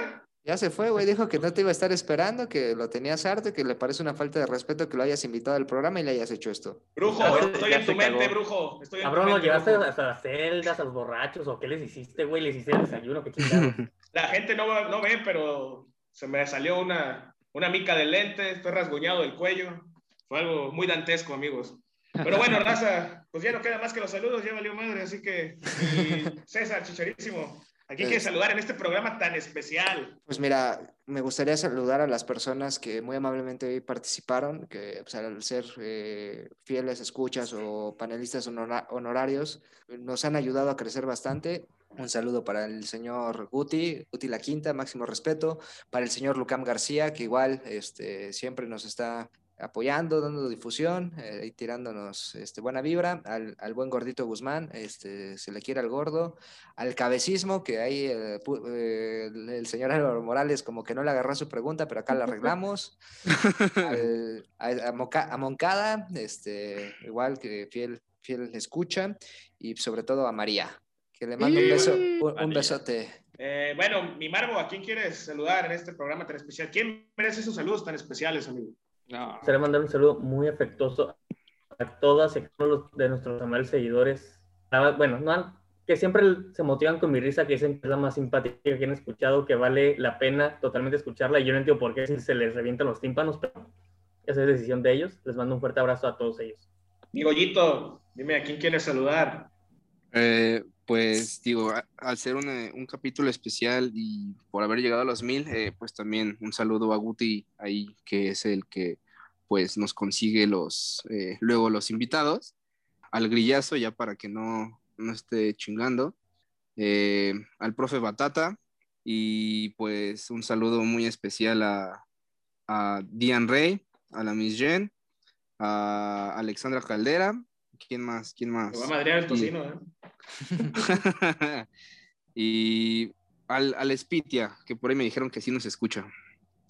Ya se fue, güey. Dijo que no te iba a estar esperando, que lo tenías harto, que le parece una falta de respeto que lo hayas invitado al programa y le hayas hecho esto. Brujo, estoy ya en tu mente, cagó. brujo. Estoy en tu Cabrón, ¿lo mente, llevaste hasta las celdas, a los borrachos o qué les hiciste, güey? ¿Les hiciste el desayuno? ¿Qué chingados? <laughs> La gente no, va- no ve, pero se me salió una, una mica de lente, estoy rasguñado del cuello. Fue algo muy dantesco, amigos. Pero bueno, raza, pues ya no queda más que los saludos, ya valió madre, así que César, chicharísimo, aquí quiere saludar en este programa tan especial. Pues mira, me gustaría saludar a las personas que muy amablemente participaron, que pues, al ser eh, fieles escuchas o panelistas honora- honorarios, nos han ayudado a crecer bastante. Un saludo para el señor Guti, Guti La Quinta, máximo respeto. Para el señor Lucam García, que igual este, siempre nos está apoyando, dando difusión eh, y tirándonos este, buena vibra. Al, al buen gordito Guzmán, este, se le quiere al gordo. Al cabecismo, que ahí eh, eh, el, el señor Álvaro Morales como que no le agarró su pregunta, pero acá la arreglamos. Al- a, a Moca- a Moncada, este, igual que fiel, fiel escucha. Y sobre todo a María, que le mando un beso, un, besote. Eh, bueno, mi Margo, ¿a quién quieres saludar en este programa tan especial? ¿Quién merece esos saludos tan especiales, amigo? No. Quisiera mandar un saludo muy afectuoso a todas y todos los de nuestros amables seguidores. Bueno, no, que siempre se motivan con mi risa, que dicen que es la más simpática que han escuchado, que vale la pena totalmente escucharla. Y yo no entiendo por qué si se les revientan los tímpanos, pero esa es decisión de ellos. Les mando un fuerte abrazo a todos ellos. Mi Goyito, dime a quién quieres saludar. Eh, pues digo, al ser un, capítulo especial y por haber llegado a los mil, eh, pues también un saludo a Guti ahí, que es el que pues nos consigue los, eh, luego los invitados, al grillazo ya para que no, no esté chingando, eh, al profe Batata y pues un saludo muy especial a, a Dian Rey, a la Miss Jen, a Alexandra Caldera, ¿quién más? ¿Quién más? Me va a madrear el Y- tocino, ¿eh? <laughs> y al, al Spitia, que por ahí me dijeron que sí nos escucha.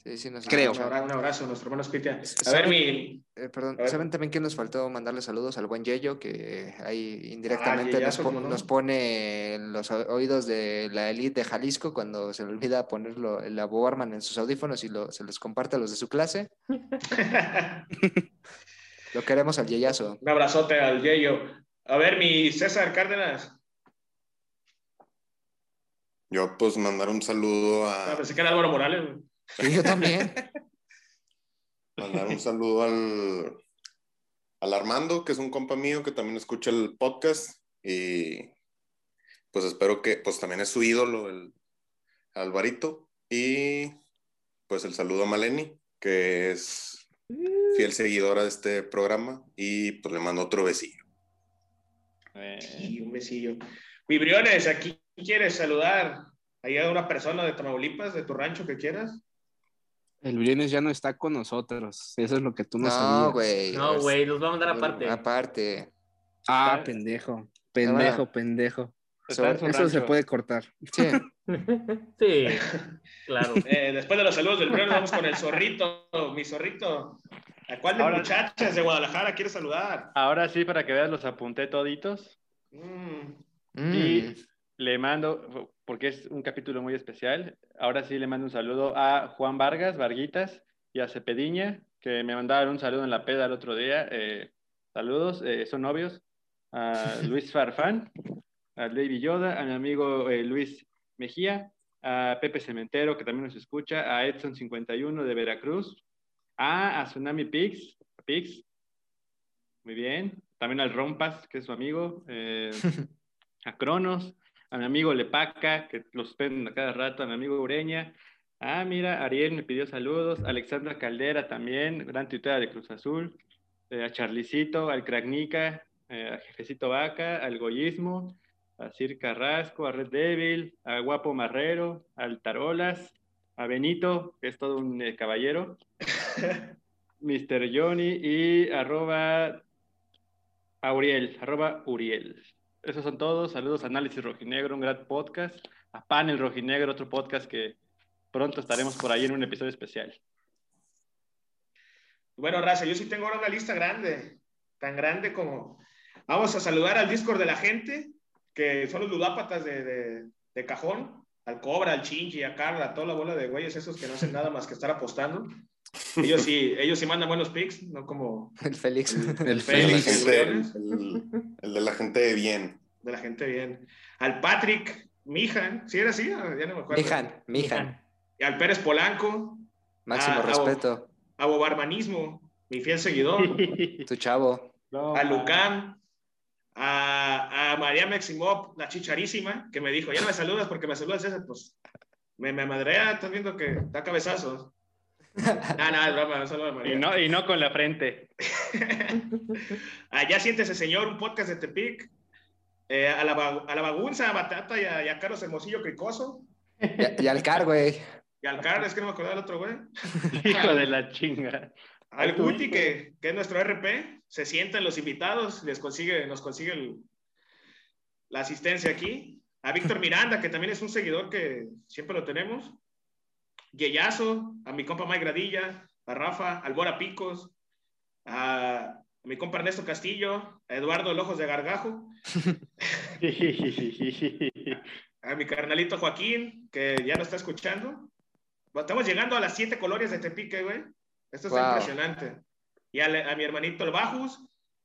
Sí, sí, nos Creo. Un escucha. abrazo, un abrazo a nuestro hermano Spitia. A ver, mi. Eh, perdón, ver. ¿saben también que nos faltó mandarle saludos al buen Yeyo, que ahí indirectamente nos, Yeyazo, po- ¿cómo no? nos pone en los oídos de la elite de Jalisco cuando se le olvida ponerlo el Warman en sus audífonos y lo, se los comparte a los de su clase? <laughs> <laughs> Lo queremos al Yeyazo. Un abrazote al Yeyo. A ver, mi César Cárdenas. Yo pues mandar un saludo Ah, a, pensé que era Álvaro Morales. güey. Y yo también. <laughs> mandar un saludo al, al Armando, que es un compa mío que también escucha el podcast y pues espero que pues también es su ídolo, el Alvarito. Y pues el saludo a Maleni, que es fiel seguidora de este programa y pues le mando otro besillo. Eh, Y un besillo. Mi Briones, aquí quieres saludar. ¿Hay una persona de Tamaulipas, de tu rancho que quieras? El Briones ya no está con nosotros. Eso es lo que tú no, No, sabías. güey. No, es- güey, los voy a mandar aparte. Aparte. Ah, Está- pendejo. Pendejo, pendejo. Eso se puede cortar. Sí. <laughs> sí, <laughs> claro. Eh, después de los saludos del Briones, vamos con el zorrito. Mi zorrito. ¿A cuál de Ahora- muchachas de Guadalajara quieres saludar? Ahora sí, para que veas, los apunté toditos. Mm, Mm. Y le mando, porque es un capítulo muy especial, ahora sí le mando un saludo a Juan Vargas, Varguitas, y a Cepediña, que me mandaron un saludo en la peda el otro día. Eh, saludos, eh, son novios. A <laughs> Luis Farfán, a Lady Yoda, a mi amigo eh, Luis Mejía, a Pepe Cementero, que también nos escucha, a Edson51 de Veracruz, a, a Tsunami Pix, Pix, muy bien, también al Rompas, que es su amigo, eh, <laughs> a Cronos, a mi amigo Lepaca, que los ven a cada rato, a mi amigo Ureña. Ah, mira, Ariel me pidió saludos, Alexandra Caldera también, gran tuitera de Cruz Azul, eh, a Charlicito, al Cragnica, eh, a Jefecito Vaca, al Goyismo, a Sir Carrasco, a Red Devil, a Guapo Marrero, al Tarolas, a Benito, que es todo un eh, caballero, <laughs> Mr. Johnny y arroba Auriel, arroba Uriel. Esos son todos. Saludos a Análisis Rojinegro, un gran podcast. A Panel Rojinegro, otro podcast que pronto estaremos por ahí en un episodio especial. Bueno, Raza, yo sí tengo ahora una lista grande, tan grande como... Vamos a saludar al Discord de la gente, que son los ludápatas de, de, de cajón, al Cobra, al Chingy, a Carla, a toda la bola de güeyes esos que no hacen nada más que estar apostando. Ellos sí, ellos sí mandan buenos picks, no como <laughs> El Félix. El El, Félix. de la gente- el- el de la gente de bien. de la gente bien. Al Patrick Mijan, ¿sí era así? Ah, Ya no me acuerdo. Mijan, Mijan. Y al Pérez Polanco, Máximo Ah, respeto. a Bobarmanismo, mi fiel seguidor, <laughs> Tu chavo. No, a Lucam, a, a María Maximov, la chicharísima, que me dijo, ya no me saludas porque me saludas ese, pues me, me madrea, estás viendo que da cabezazos. No, no, es broma, un saludo a María. Y no, y no con la frente. <laughs> Allá siéntese, señor, un podcast de Tepic. Eh, a, la, a la bagunza, a Batata y a, y a Carlos Hermosillo Cricoso. Y, y al car, güey. Y al Carlos, es que no me acordaba del otro güey. Hijo de la chinga. Al Guti, que, que es nuestro RP, se sientan los invitados, les consigue, nos consigue el- la asistencia aquí. A Víctor Miranda, que también es un seguidor que siempre lo tenemos. Yeyazo, a mi compa Mike Gradilla, a Rafa, al Bora Picos, a, mi compa Ernesto Castillo, a Eduardo Lojos de Gargajo, <laughs> a mi carnalito Joaquín, que ya nos está escuchando. Estamos llegando a las siete colonias de Tepique, güey. Esto Wow. impresionante. Y a, a mi hermanito el Bajus.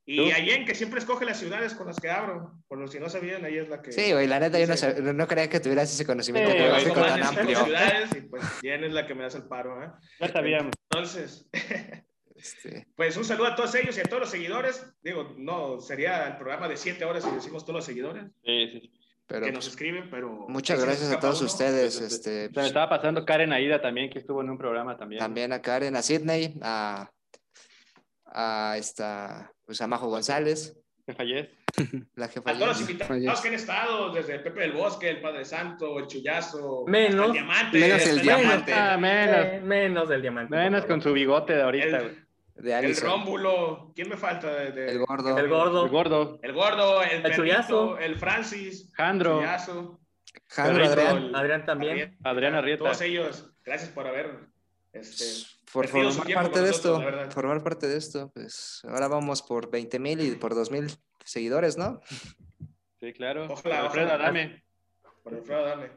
Y ¿Tú? a Jen, que siempre escoge las ciudades con las que abro. Por los que no sabían, ahí es la que. Sí, güey, la neta, yo no, Sí. no creía que tuvieras ese conocimiento Sí, tan amplio. ciudades y pues Jen es la que me hace el paro, ¿eh? Ya sabíamos. Entonces, <laughs> Este, pues un saludo a todos ellos y a todos los seguidores. Digo, no sería el programa de siete horas si decimos todos los seguidores Sí, sí. pero que nos pues, escriben, pero. muchas gracias a todos uno. ustedes. Este, Se me pues, estaba pasando Karen Aida también, que estuvo en un programa también. también a Karen, a Sidney, a, a esta, pues a Majo González, la jefa. <laughs> A todos los invitados que han estado, desde Pepe del Bosque, el Padre Santo, el Chullazo, Menos- el Diamante. menos el Diamante. Ah, menos. Eh, menos del diamante. Menos con su bigote de ahorita. El, de el Rómbulo. ¿Quién me falta? De, de- el gordo, El gordo. El gordo. El gordo, el, Perrito, Chullazo. el Francis, Jandro. Chullazo, Jandro Adrián, Adrián también. Adrián Arrieta. Todos ellos, gracias por haber este, por formar tiempo parte de nosotros, esto, formar parte de esto, pues ahora vamos por 20 mil y por 2 mil seguidores, ¿no? Sí, claro. Ojalá, Alfredo ojalá. Adame. por Alfredo Adame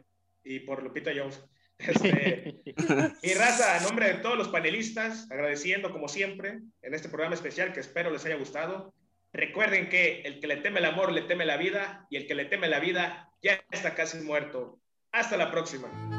y por Lupita Jones. Este, <laughs> y raza, a nombre de todos los panelistas, agradeciendo como siempre en este programa especial que espero les haya gustado. Recuerden que el que le teme el amor le teme la vida y el que le teme la vida ya está casi muerto. Hasta la próxima.